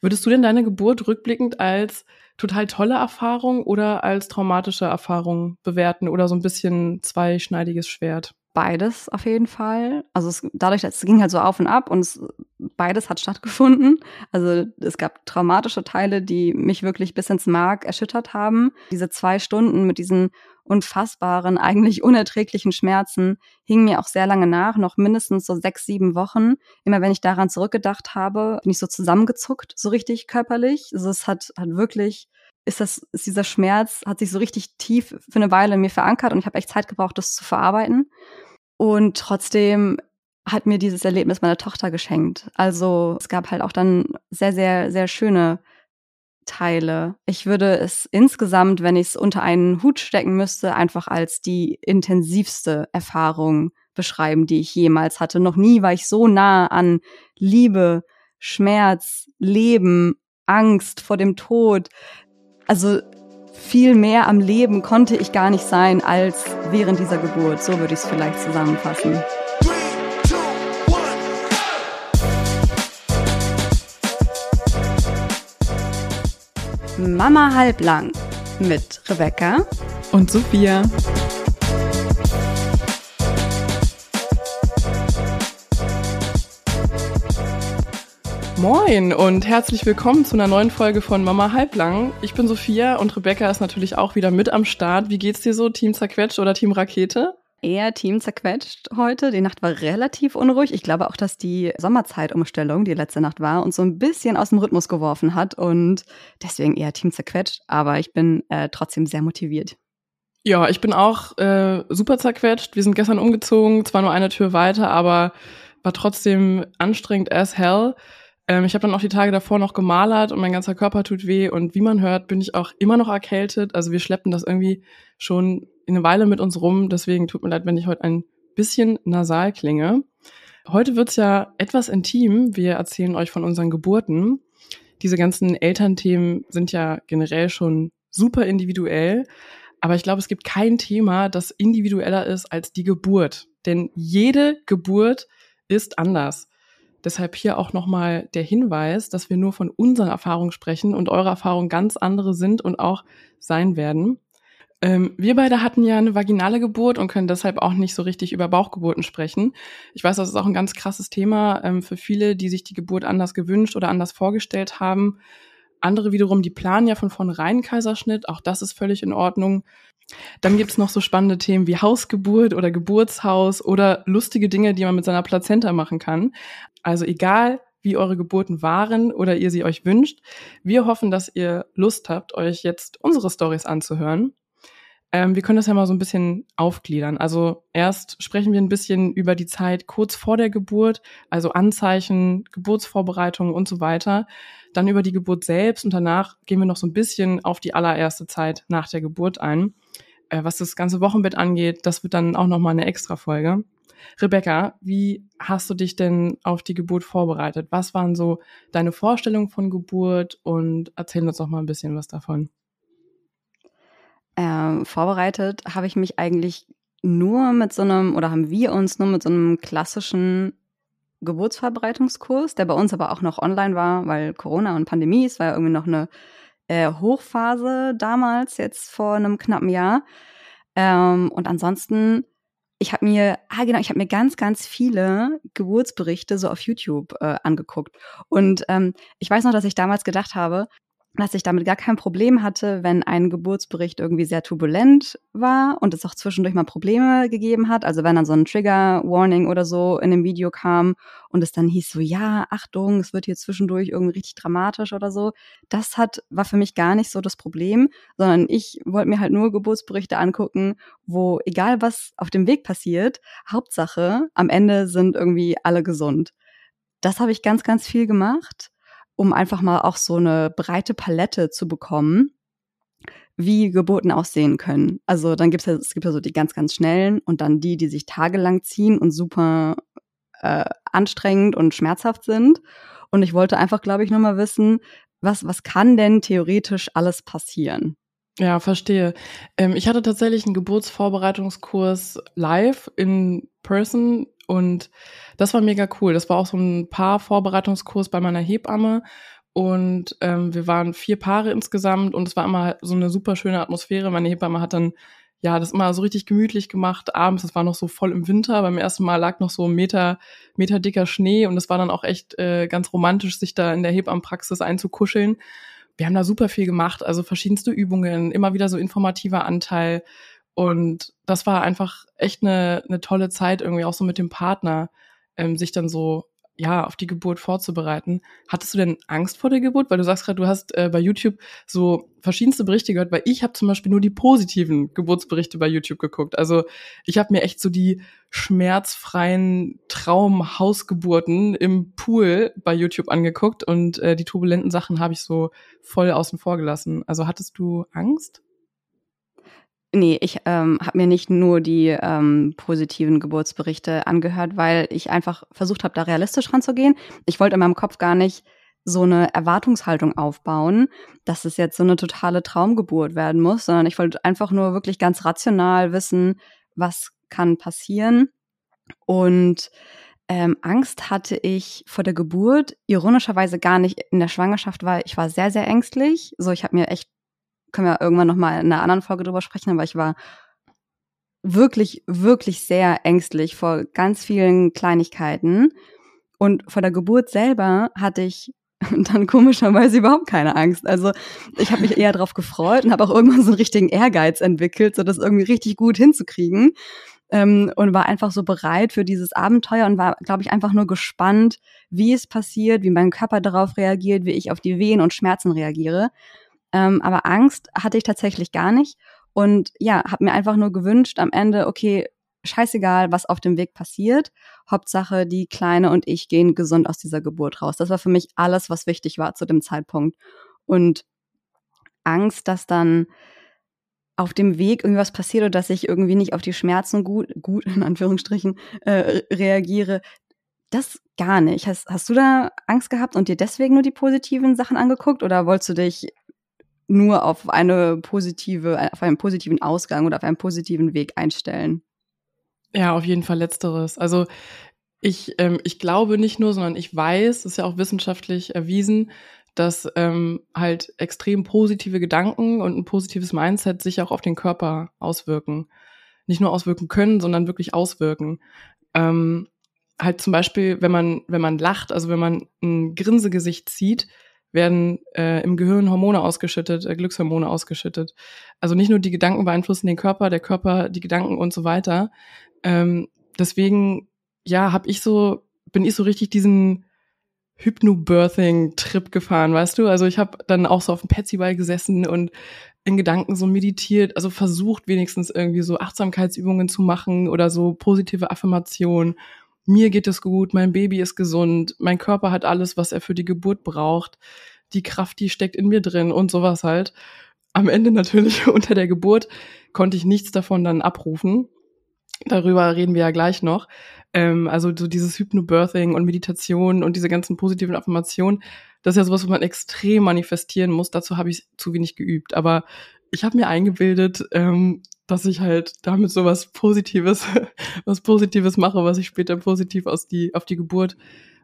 Würdest du denn deine Geburt rückblickend als total tolle Erfahrung oder als traumatische Erfahrung bewerten oder so ein bisschen zweischneidiges Schwert? Beides auf jeden Fall. Also es, dadurch, es ging halt so auf und ab und es, beides hat stattgefunden. Also es gab traumatische Teile, die mich wirklich bis ins Mark erschüttert haben. Diese zwei Stunden mit diesen unfassbaren, eigentlich unerträglichen Schmerzen hingen mir auch sehr lange nach, noch mindestens so sechs, sieben Wochen. Immer wenn ich daran zurückgedacht habe, bin ich so zusammengezuckt, so richtig körperlich. Also es hat, hat wirklich ist das, ist dieser Schmerz, hat sich so richtig tief für eine Weile in mir verankert und ich habe echt Zeit gebraucht, das zu verarbeiten. Und trotzdem hat mir dieses Erlebnis meine Tochter geschenkt. Also es gab halt auch dann sehr, sehr, sehr schöne Teile. Ich würde es insgesamt, wenn ich es unter einen Hut stecken müsste, einfach als die intensivste Erfahrung beschreiben, die ich jemals hatte. Noch nie war ich so nah an Liebe, Schmerz, Leben, Angst vor dem Tod. Also viel mehr am Leben konnte ich gar nicht sein als während dieser Geburt. So würde ich es vielleicht zusammenfassen. Mama halblang mit Rebecca und Sophia. Moin und herzlich willkommen zu einer neuen Folge von Mama Halblang. Ich bin Sophia und Rebecca ist natürlich auch wieder mit am Start. Wie geht's dir so, Team Zerquetscht oder Team Rakete? Eher Team Zerquetscht heute. Die Nacht war relativ unruhig. Ich glaube auch, dass die Sommerzeitumstellung, die letzte Nacht war, uns so ein bisschen aus dem Rhythmus geworfen hat und deswegen eher Team Zerquetscht. Aber ich bin äh, trotzdem sehr motiviert. Ja, ich bin auch äh, super zerquetscht. Wir sind gestern umgezogen, zwar nur eine Tür weiter, aber war trotzdem anstrengend as hell. Ähm, ich habe dann auch die Tage davor noch gemalert und mein ganzer Körper tut weh. Und wie man hört, bin ich auch immer noch erkältet. Also wir schleppen das irgendwie schon eine Weile mit uns rum. Deswegen tut mir leid, wenn ich heute ein bisschen nasal klinge. Heute wird's ja etwas intim. Wir erzählen euch von unseren Geburten. Diese ganzen Elternthemen sind ja generell schon super individuell. Aber ich glaube, es gibt kein Thema, das individueller ist als die Geburt. Denn jede Geburt ist anders. Deshalb hier auch nochmal der Hinweis, dass wir nur von unseren Erfahrungen sprechen und eure Erfahrungen ganz andere sind und auch sein werden. Ähm, wir beide hatten ja eine vaginale Geburt und können deshalb auch nicht so richtig über Bauchgeburten sprechen. Ich weiß, das ist auch ein ganz krasses Thema ähm, für viele, die sich die Geburt anders gewünscht oder anders vorgestellt haben. Andere wiederum, die planen ja von vornherein Kaiserschnitt. Auch das ist völlig in Ordnung. Dann gibt's noch so spannende Themen wie Hausgeburt oder Geburtshaus oder lustige Dinge, die man mit seiner Plazenta machen kann. Also egal, wie eure Geburten waren oder ihr sie euch wünscht, wir hoffen, dass ihr Lust habt, euch jetzt unsere Stories anzuhören. Ähm, wir können das ja mal so ein bisschen aufgliedern. Also erst sprechen wir ein bisschen über die Zeit kurz vor der Geburt, also Anzeichen, Geburtsvorbereitungen und so weiter. Dann über die Geburt selbst und danach gehen wir noch so ein bisschen auf die allererste Zeit nach der Geburt ein. Äh, was das ganze Wochenbett angeht, das wird dann auch nochmal eine extra Folge. Rebecca, wie hast du dich denn auf die Geburt vorbereitet? Was waren so deine Vorstellungen von Geburt und erzähl uns doch mal ein bisschen was davon. Ähm, vorbereitet habe ich mich eigentlich nur mit so einem, oder haben wir uns nur mit so einem klassischen Geburtsvorbereitungskurs, der bei uns aber auch noch online war, weil Corona und Pandemie, es war ja irgendwie noch eine äh, Hochphase damals, jetzt vor einem knappen Jahr. Ähm, und ansonsten ich habe mir, ah genau, ich habe mir ganz, ganz viele Geburtsberichte so auf YouTube äh, angeguckt. Und ähm, ich weiß noch, dass ich damals gedacht habe, dass ich damit gar kein Problem hatte, wenn ein Geburtsbericht irgendwie sehr turbulent war und es auch zwischendurch mal Probleme gegeben hat. Also wenn dann so ein Trigger-Warning oder so in dem Video kam und es dann hieß so, ja, Achtung, es wird hier zwischendurch irgendwie richtig dramatisch oder so. Das hat, war für mich gar nicht so das Problem, sondern ich wollte mir halt nur Geburtsberichte angucken, wo egal was auf dem Weg passiert, Hauptsache, am Ende sind irgendwie alle gesund. Das habe ich ganz, ganz viel gemacht um einfach mal auch so eine breite Palette zu bekommen, wie Geburten aussehen können. Also dann gibt's ja, es gibt ja so die ganz, ganz schnellen und dann die, die sich tagelang ziehen und super äh, anstrengend und schmerzhaft sind. Und ich wollte einfach, glaube ich, nur mal wissen, was, was kann denn theoretisch alles passieren? Ja, verstehe. Ähm, ich hatte tatsächlich einen Geburtsvorbereitungskurs live in person und das war mega cool. Das war auch so ein paar Vorbereitungskurs bei meiner Hebamme. und ähm, wir waren vier Paare insgesamt und es war immer so eine super schöne Atmosphäre. Meine Hebamme hat dann ja das immer so richtig gemütlich gemacht. Abends, es war noch so voll im Winter. Beim ersten Mal lag noch so ein Meter, Meter dicker Schnee und es war dann auch echt äh, ganz romantisch, sich da in der Hebammenpraxis einzukuscheln. Wir haben da super viel gemacht, also verschiedenste Übungen, immer wieder so informativer Anteil. Und das war einfach echt eine, eine tolle Zeit, irgendwie auch so mit dem Partner, ähm, sich dann so ja, auf die Geburt vorzubereiten. Hattest du denn Angst vor der Geburt? Weil du sagst gerade, du hast äh, bei YouTube so verschiedenste Berichte gehört, weil ich habe zum Beispiel nur die positiven Geburtsberichte bei YouTube geguckt. Also ich habe mir echt so die schmerzfreien Traumhausgeburten im Pool bei YouTube angeguckt und äh, die turbulenten Sachen habe ich so voll außen vor gelassen. Also hattest du Angst? Nee, ich ähm, habe mir nicht nur die ähm, positiven Geburtsberichte angehört, weil ich einfach versucht habe, da realistisch ranzugehen. Ich wollte in meinem Kopf gar nicht so eine Erwartungshaltung aufbauen, dass es jetzt so eine totale Traumgeburt werden muss, sondern ich wollte einfach nur wirklich ganz rational wissen, was kann passieren. Und ähm, Angst hatte ich vor der Geburt, ironischerweise gar nicht in der Schwangerschaft, weil ich war sehr, sehr ängstlich. So, ich habe mir echt können wir irgendwann noch mal in einer anderen Folge drüber sprechen, aber ich war wirklich, wirklich sehr ängstlich vor ganz vielen Kleinigkeiten. Und vor der Geburt selber hatte ich dann komischerweise überhaupt keine Angst. Also ich habe mich eher darauf gefreut und habe auch irgendwann so einen richtigen Ehrgeiz entwickelt, so das irgendwie richtig gut hinzukriegen. Ähm, und war einfach so bereit für dieses Abenteuer und war, glaube ich, einfach nur gespannt, wie es passiert, wie mein Körper darauf reagiert, wie ich auf die Wehen und Schmerzen reagiere. Ähm, aber Angst hatte ich tatsächlich gar nicht. Und ja, habe mir einfach nur gewünscht am Ende, okay, scheißegal, was auf dem Weg passiert. Hauptsache, die Kleine und ich gehen gesund aus dieser Geburt raus. Das war für mich alles, was wichtig war zu dem Zeitpunkt. Und Angst, dass dann auf dem Weg irgendwas passiert oder dass ich irgendwie nicht auf die Schmerzen gut, gut in Anführungsstrichen, äh, reagiere, das gar nicht. Hast, hast du da Angst gehabt und dir deswegen nur die positiven Sachen angeguckt oder wolltest du dich nur auf eine positive, auf einen positiven Ausgang oder auf einen positiven Weg einstellen. Ja, auf jeden Fall letzteres. Also ich, ähm, ich glaube nicht nur, sondern ich weiß, ist ja auch wissenschaftlich erwiesen, dass ähm, halt extrem positive Gedanken und ein positives Mindset sich auch auf den Körper auswirken. Nicht nur auswirken können, sondern wirklich auswirken. Ähm, halt zum Beispiel, wenn man, wenn man lacht, also wenn man ein Grinsegesicht zieht, werden äh, im Gehirn Hormone ausgeschüttet, äh, Glückshormone ausgeschüttet. Also nicht nur die Gedanken beeinflussen den Körper, der Körper die Gedanken und so weiter. Ähm, deswegen, ja, habe ich so, bin ich so richtig diesen Hypnobirthing-Trip gefahren, weißt du? Also ich habe dann auch so auf dem Petsyball gesessen und in Gedanken so meditiert, also versucht wenigstens irgendwie so Achtsamkeitsübungen zu machen oder so positive Affirmationen mir geht es gut, mein Baby ist gesund, mein Körper hat alles, was er für die Geburt braucht, die Kraft, die steckt in mir drin und sowas halt. Am Ende natürlich unter der Geburt konnte ich nichts davon dann abrufen. Darüber reden wir ja gleich noch. Ähm, also so dieses Hypnobirthing und Meditation und diese ganzen positiven Affirmationen, das ist ja sowas, was man extrem manifestieren muss. Dazu habe ich zu wenig geübt. Aber ich habe mir eingebildet, ähm, dass ich halt damit so was Positives, was Positives mache, was ich später positiv aus die, auf die Geburt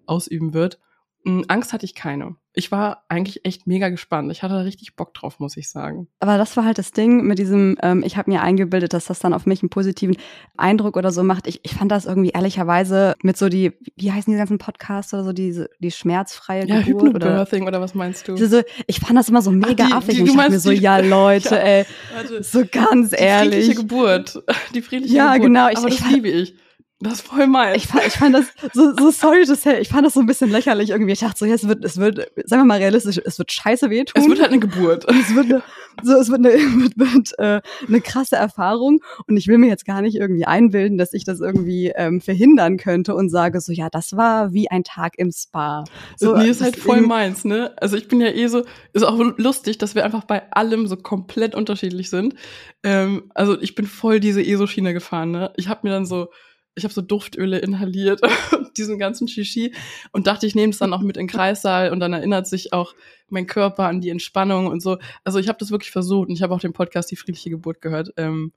ausüben wird. Hm, Angst hatte ich keine. Ich war eigentlich echt mega gespannt. Ich hatte da richtig Bock drauf, muss ich sagen. Aber das war halt das Ding mit diesem, ähm, ich habe mir eingebildet, dass das dann auf mich einen positiven Eindruck oder so macht. Ich, ich fand das irgendwie ehrlicherweise mit so die, wie heißen die ganzen Podcasts oder so, die, die schmerzfreie ja, Geburt oder, oder was meinst du? So, ich fand das immer so mega Ach, affig. Die, die, ich dachte mir so, ja Leute, ja, ey, warte, so ganz ehrlich. Die friedliche Geburt. Die friedliche ja, Geburt. Ja, genau. Ich, Aber das ich, liebe ich. Das ist voll meins. Ich fand, ich fand das so, so sorry to say, ich fand das so ein bisschen lächerlich irgendwie. Ich dachte so, ja, es wird, es wird, sagen wir mal realistisch, es wird scheiße wehtun. Es wird halt eine Geburt. Und es wird eine, so, es wird eine, wird, wird, äh, eine krasse Erfahrung. Und ich will mir jetzt gar nicht irgendwie einbilden, dass ich das irgendwie ähm, verhindern könnte und sage so, ja, das war wie ein Tag im Spa. So, nee, ist halt voll meins, ne? Also ich bin ja eh so, ist auch lustig, dass wir einfach bei allem so komplett unterschiedlich sind. Ähm, also ich bin voll diese ESO-Schiene gefahren, ne? Ich habe mir dann so ich habe so Duftöle inhaliert diesen ganzen Shishi und dachte, ich nehme es dann auch mit in den Kreissaal und dann erinnert sich auch mein Körper an die Entspannung und so. Also ich habe das wirklich versucht und ich habe auch den Podcast Die friedliche Geburt gehört. Ähm,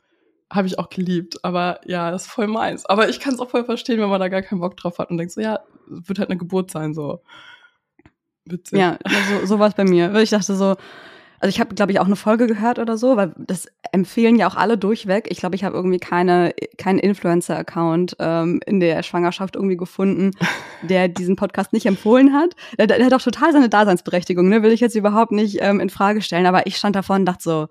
habe ich auch geliebt. Aber ja, das ist voll meins. Aber ich kann es auch voll verstehen, wenn man da gar keinen Bock drauf hat und denkt so, ja, wird halt eine Geburt sein, so. Witzig. Ja, so, so war es bei mir. Ich dachte so, also ich habe, glaube ich, auch eine Folge gehört oder so, weil das empfehlen ja auch alle durchweg. Ich glaube, ich habe irgendwie keine, keinen Influencer-Account ähm, in der Schwangerschaft irgendwie gefunden, der diesen Podcast nicht empfohlen hat. Der, der hat auch total seine Daseinsberechtigung, ne? Will ich jetzt überhaupt nicht ähm, in Frage stellen. Aber ich stand davor und dachte so,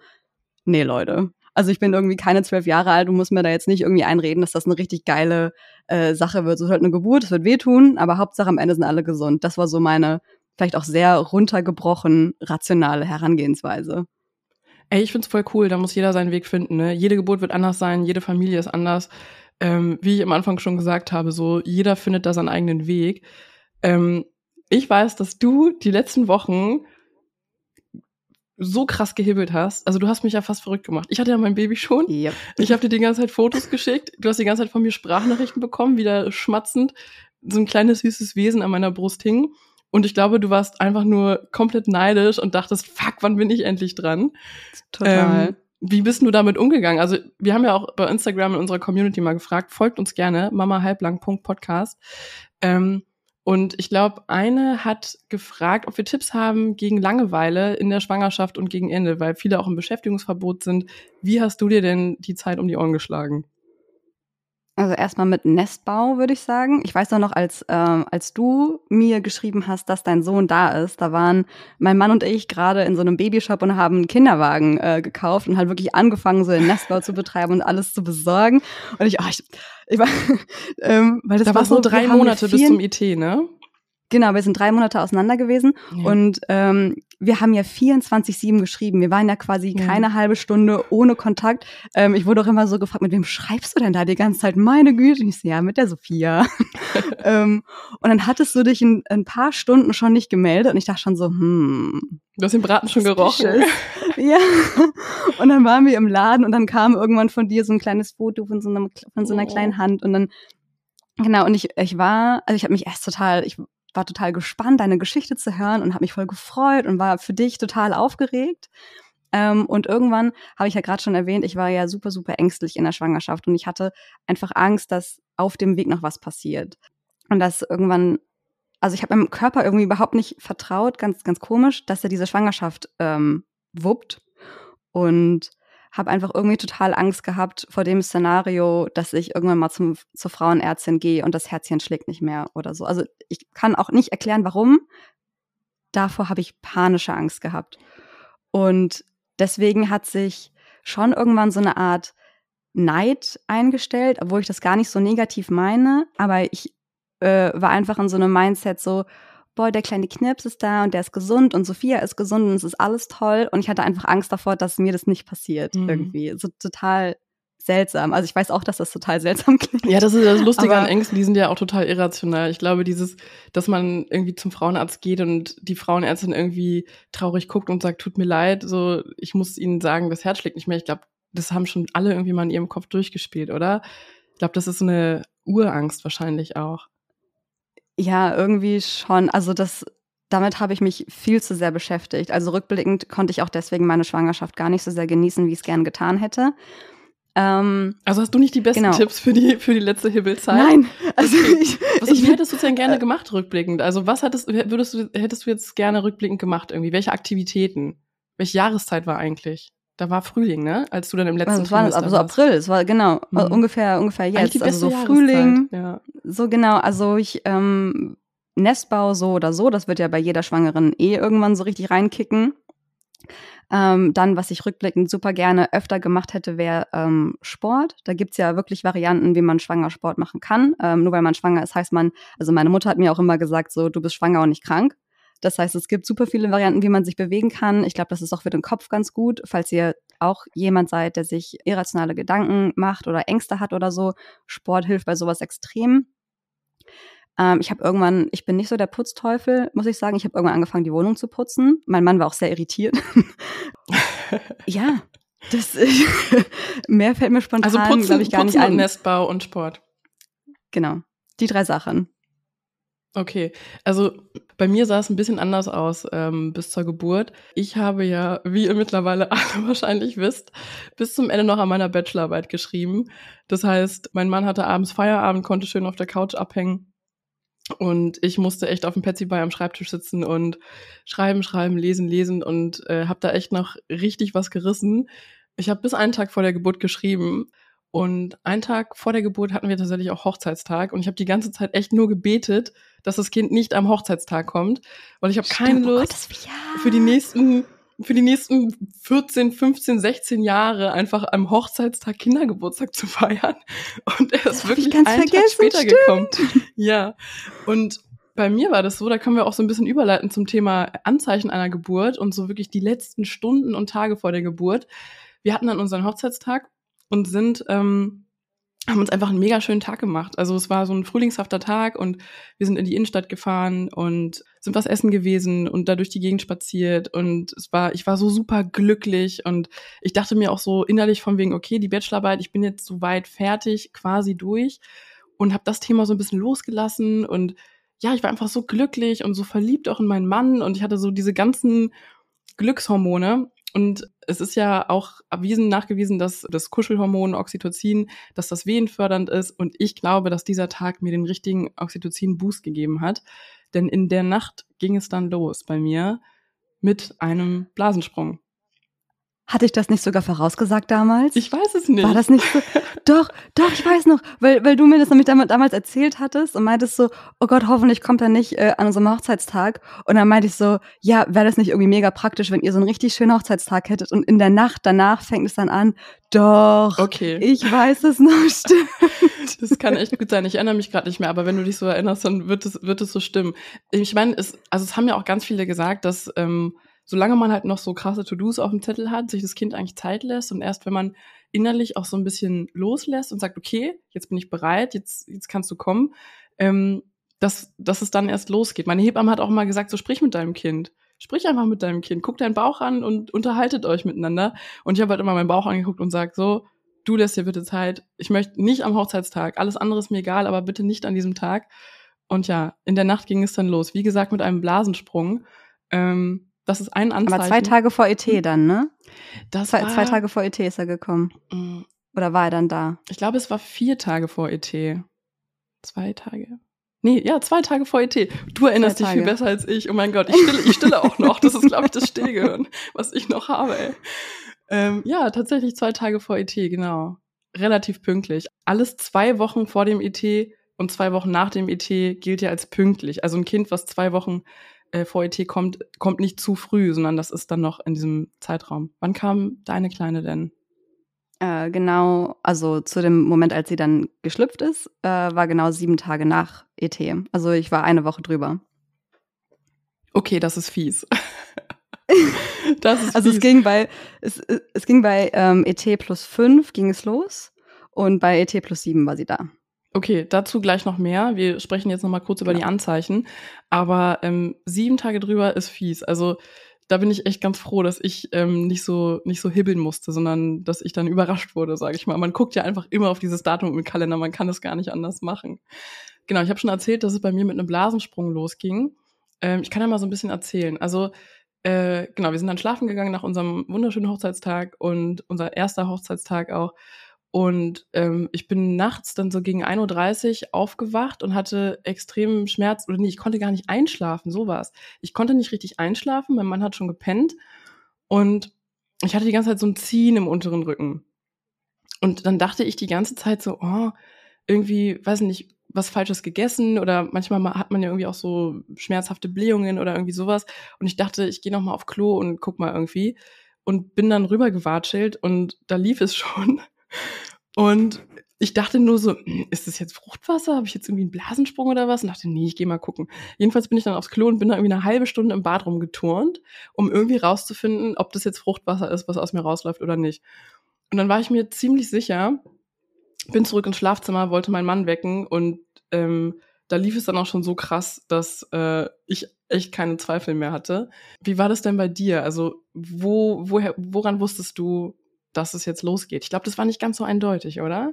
nee, Leute. Also ich bin irgendwie keine zwölf Jahre alt und muss mir da jetzt nicht irgendwie einreden, dass das eine richtig geile äh, Sache wird. Es wird halt eine Geburt, es wird wehtun, aber Hauptsache am Ende sind alle gesund. Das war so meine vielleicht auch sehr runtergebrochen rationale Herangehensweise. Ey, ich find's voll cool, da muss jeder seinen Weg finden. Ne? Jede Geburt wird anders sein, jede Familie ist anders. Ähm, wie ich am Anfang schon gesagt habe, so jeder findet da seinen eigenen Weg. Ähm, ich weiß, dass du die letzten Wochen so krass gehebelt hast. Also du hast mich ja fast verrückt gemacht. Ich hatte ja mein Baby schon. Yep. Ich habe dir die ganze Zeit Fotos geschickt. Du hast die ganze Zeit von mir Sprachnachrichten bekommen, wieder schmatzend. So ein kleines süßes Wesen an meiner Brust hing. Und ich glaube, du warst einfach nur komplett neidisch und dachtest, fuck, wann bin ich endlich dran? Total. Ähm, wie bist du damit umgegangen? Also, wir haben ja auch bei Instagram in unserer Community mal gefragt, folgt uns gerne, mamahalblang.podcast. Ähm, und ich glaube, eine hat gefragt, ob wir Tipps haben gegen Langeweile in der Schwangerschaft und gegen Ende, weil viele auch im Beschäftigungsverbot sind. Wie hast du dir denn die Zeit um die Ohren geschlagen? Also erstmal mit Nestbau, würde ich sagen. Ich weiß auch noch, als, ähm, als du mir geschrieben hast, dass dein Sohn da ist, da waren mein Mann und ich gerade in so einem Babyshop und haben einen Kinderwagen äh, gekauft und halt wirklich angefangen, so den Nestbau zu betreiben und alles zu besorgen. Und ich, oh, ich, ich war, ähm, weil das da war so drei Monate bis zum IT, ne? Genau, wir sind drei Monate auseinander gewesen ja. und ähm, wir haben ja 24-7 geschrieben. Wir waren ja quasi ja. keine halbe Stunde ohne Kontakt. Ähm, ich wurde auch immer so gefragt, mit wem schreibst du denn da die ganze Zeit? Meine Güte. Und ich so, ja, mit der Sophia. ähm, und dann hattest du dich in ein paar Stunden schon nicht gemeldet und ich dachte schon so, hm. Du hast den Braten schon gerochen. ja. Und dann waren wir im Laden und dann kam irgendwann von dir so ein kleines Foto von so, einem, von so einer oh. kleinen Hand und dann Genau, und ich, ich war, also ich habe mich erst total, ich war total gespannt, deine Geschichte zu hören und habe mich voll gefreut und war für dich total aufgeregt. Ähm, und irgendwann habe ich ja gerade schon erwähnt, ich war ja super, super ängstlich in der Schwangerschaft und ich hatte einfach Angst, dass auf dem Weg noch was passiert. Und dass irgendwann, also ich habe meinem Körper irgendwie überhaupt nicht vertraut, ganz, ganz komisch, dass er diese Schwangerschaft ähm, wuppt. Und habe einfach irgendwie total Angst gehabt vor dem Szenario, dass ich irgendwann mal zum, zur Frauenärztin gehe und das Herzchen schlägt nicht mehr oder so. Also ich kann auch nicht erklären, warum. Davor habe ich panische Angst gehabt. Und deswegen hat sich schon irgendwann so eine Art Neid eingestellt, obwohl ich das gar nicht so negativ meine, aber ich äh, war einfach in so einem Mindset so, boah, der kleine Knirps ist da und der ist gesund und Sophia ist gesund und es ist alles toll. Und ich hatte einfach Angst davor, dass mir das nicht passiert mhm. irgendwie. So total seltsam. Also ich weiß auch, dass das total seltsam klingt. Ja, das ist das Lustige an Ängsten, die sind ja auch total irrational. Ich glaube, dieses, dass man irgendwie zum Frauenarzt geht und die Frauenärztin irgendwie traurig guckt und sagt, tut mir leid, so, ich muss ihnen sagen, das Herz schlägt nicht mehr. Ich glaube, das haben schon alle irgendwie mal in ihrem Kopf durchgespielt, oder? Ich glaube, das ist so eine Urangst wahrscheinlich auch. Ja, irgendwie schon. Also das, damit habe ich mich viel zu sehr beschäftigt. Also rückblickend konnte ich auch deswegen meine Schwangerschaft gar nicht so sehr genießen, wie ich es gern getan hätte. Ähm, also hast du nicht die besten genau. Tipps für die, für die letzte Hibbelzeit? Nein. Also ich, was, ich, wie hättest du es denn gerne äh, gemacht rückblickend? Also was hättest, würdest du, hättest du jetzt gerne rückblickend gemacht irgendwie? Welche Aktivitäten? Welche Jahreszeit war eigentlich? Da war Frühling, ne? Als du dann im letzten also war das, so April, es war genau mhm. ungefähr ungefähr jetzt, also so Frühling, ja. so genau. Also ich ähm, Nestbau so oder so, das wird ja bei jeder Schwangeren eh irgendwann so richtig reinkicken. Ähm, dann, was ich rückblickend super gerne öfter gemacht hätte, wäre ähm, Sport. Da gibt's ja wirklich Varianten, wie man schwanger Sport machen kann. Ähm, nur weil man schwanger ist, heißt man, also meine Mutter hat mir auch immer gesagt, so, du bist schwanger und nicht krank. Das heißt, es gibt super viele Varianten, wie man sich bewegen kann. Ich glaube, das ist auch für den Kopf ganz gut, falls ihr auch jemand seid, der sich irrationale Gedanken macht oder Ängste hat oder so. Sport hilft bei sowas extrem. Ähm, ich habe irgendwann, ich bin nicht so der Putzteufel, muss ich sagen. Ich habe irgendwann angefangen, die Wohnung zu putzen. Mein Mann war auch sehr irritiert. ja, das mehr fällt mir spontan, also putzen, ich, gar putzen nicht ein. Nestbau und Sport. Genau, die drei Sachen. Okay, also bei mir sah es ein bisschen anders aus ähm, bis zur Geburt. Ich habe ja, wie ihr mittlerweile alle wahrscheinlich wisst, bis zum Ende noch an meiner Bachelorarbeit geschrieben. Das heißt, mein Mann hatte abends Feierabend, konnte schön auf der Couch abhängen. Und ich musste echt auf dem Petsy bei am Schreibtisch sitzen und schreiben, schreiben, lesen, lesen und äh, habe da echt noch richtig was gerissen. Ich habe bis einen Tag vor der Geburt geschrieben und einen Tag vor der Geburt hatten wir tatsächlich auch Hochzeitstag und ich habe die ganze Zeit echt nur gebetet, dass das Kind nicht am Hochzeitstag kommt, weil ich habe keine oh Lust oh Gott, ja. für die nächsten für die nächsten 14, 15, 16 Jahre einfach am Hochzeitstag Kindergeburtstag zu feiern. Und er ist wirklich einen Tag später stimmt. gekommen. Ja. Und bei mir war das so, da können wir auch so ein bisschen überleiten zum Thema Anzeichen einer Geburt und so wirklich die letzten Stunden und Tage vor der Geburt. Wir hatten dann unseren Hochzeitstag und sind ähm, haben uns einfach einen mega schönen Tag gemacht. Also es war so ein frühlingshafter Tag und wir sind in die Innenstadt gefahren und sind was essen gewesen und da durch die Gegend spaziert und es war, ich war so super glücklich und ich dachte mir auch so innerlich von wegen, okay, die Bachelorarbeit, ich bin jetzt so weit fertig, quasi durch und habe das Thema so ein bisschen losgelassen und ja, ich war einfach so glücklich und so verliebt auch in meinen Mann und ich hatte so diese ganzen Glückshormone und es ist ja auch erwiesen, nachgewiesen, dass das Kuschelhormon Oxytocin, dass das wehenfördernd ist. Und ich glaube, dass dieser Tag mir den richtigen Oxytocin-Boost gegeben hat. Denn in der Nacht ging es dann los bei mir mit einem Blasensprung. Hatte ich das nicht sogar vorausgesagt damals? Ich weiß es nicht. War das nicht so? doch, doch, ich weiß noch, weil, weil du mir das nämlich damals erzählt hattest und meintest so, oh Gott, hoffentlich kommt er nicht äh, an unserem Hochzeitstag. Und dann meinte ich so, ja, wäre das nicht irgendwie mega praktisch, wenn ihr so einen richtig schönen Hochzeitstag hättet und in der Nacht danach fängt es dann an. Doch. Okay. Ich weiß es noch, stimmt. Das kann echt gut sein. Ich erinnere mich gerade nicht mehr, aber wenn du dich so erinnerst, dann wird es, wird es so stimmen. Ich meine, es, also es haben ja auch ganz viele gesagt, dass ähm, solange man halt noch so krasse To-Dos auf dem Zettel hat, sich das Kind eigentlich Zeit lässt und erst wenn man innerlich auch so ein bisschen loslässt und sagt, okay, jetzt bin ich bereit, jetzt, jetzt kannst du kommen, ähm, dass, dass es dann erst losgeht. Meine Hebamme hat auch mal gesagt, so sprich mit deinem Kind. Sprich einfach mit deinem Kind, guck deinen Bauch an und unterhaltet euch miteinander. Und ich habe halt immer meinen Bauch angeguckt und sag so, du lässt dir bitte Zeit. Ich möchte nicht am Hochzeitstag. Alles andere ist mir egal, aber bitte nicht an diesem Tag. Und ja, in der Nacht ging es dann los. Wie gesagt, mit einem Blasensprung. Ähm, das ist ein Anzeichen. Aber zwei Tage vor ET dann, ne? Das zwei, war, zwei Tage vor ET ist er gekommen. Mm. Oder war er dann da? Ich glaube, es war vier Tage vor ET. Zwei Tage. Nee, ja, zwei Tage vor ET. Du erinnerst dich viel besser als ich. Oh mein Gott, ich stille, ich stille auch noch. Das ist, glaube ich, das Stillgehirn, was ich noch habe, ey. Ähm, ja, tatsächlich zwei Tage vor ET, genau. Relativ pünktlich. Alles zwei Wochen vor dem ET und zwei Wochen nach dem ET gilt ja als pünktlich. Also ein Kind, was zwei Wochen äh, VET kommt, kommt nicht zu früh, sondern das ist dann noch in diesem Zeitraum. Wann kam deine Kleine denn? Äh, genau, also zu dem Moment, als sie dann geschlüpft ist, äh, war genau sieben Tage nach ET. Also ich war eine Woche drüber. Okay, das ist fies. das ist also fies. es ging bei es, es ging bei ähm, ET plus fünf ging es los und bei ET plus sieben war sie da. Okay, dazu gleich noch mehr. Wir sprechen jetzt noch mal kurz über die Anzeichen. Aber ähm, sieben Tage drüber ist fies. Also da bin ich echt ganz froh, dass ich ähm, nicht so nicht so hibbeln musste, sondern dass ich dann überrascht wurde, sage ich mal. Man guckt ja einfach immer auf dieses Datum im Kalender. Man kann es gar nicht anders machen. Genau, ich habe schon erzählt, dass es bei mir mit einem Blasensprung losging. Ähm, ich kann ja mal so ein bisschen erzählen. Also äh, genau, wir sind dann schlafen gegangen nach unserem wunderschönen Hochzeitstag und unser erster Hochzeitstag auch. Und ähm, ich bin nachts dann so gegen 1.30 Uhr aufgewacht und hatte extremen Schmerz, oder nee, ich konnte gar nicht einschlafen, so war's. Ich konnte nicht richtig einschlafen, mein Mann hat schon gepennt und ich hatte die ganze Zeit so ein Ziehen im unteren Rücken. Und dann dachte ich die ganze Zeit so, oh, irgendwie, weiß nicht, was Falsches gegessen oder manchmal hat man ja irgendwie auch so schmerzhafte Blähungen oder irgendwie sowas. Und ich dachte, ich gehe noch mal auf Klo und guck mal irgendwie und bin dann rübergewatschelt und da lief es schon. Und ich dachte nur so, hm, ist das jetzt Fruchtwasser? Habe ich jetzt irgendwie einen Blasensprung oder was? Und dachte, nee, ich gehe mal gucken. Jedenfalls bin ich dann aufs Klo und bin da irgendwie eine halbe Stunde im Bad rumgeturnt, um irgendwie rauszufinden, ob das jetzt Fruchtwasser ist, was aus mir rausläuft oder nicht. Und dann war ich mir ziemlich sicher, bin zurück ins Schlafzimmer, wollte meinen Mann wecken und ähm, da lief es dann auch schon so krass, dass äh, ich echt keine Zweifel mehr hatte. Wie war das denn bei dir? Also wo, woher, woran wusstest du, dass es jetzt losgeht. Ich glaube, das war nicht ganz so eindeutig, oder?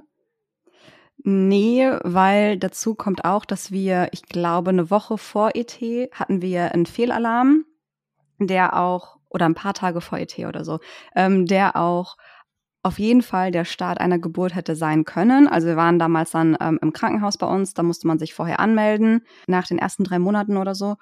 Nee, weil dazu kommt auch, dass wir, ich glaube, eine Woche vor ET hatten wir einen Fehlalarm, der auch, oder ein paar Tage vor ET oder so, ähm, der auch auf jeden Fall der Start einer Geburt hätte sein können. Also wir waren damals dann ähm, im Krankenhaus bei uns, da musste man sich vorher anmelden, nach den ersten drei Monaten oder so.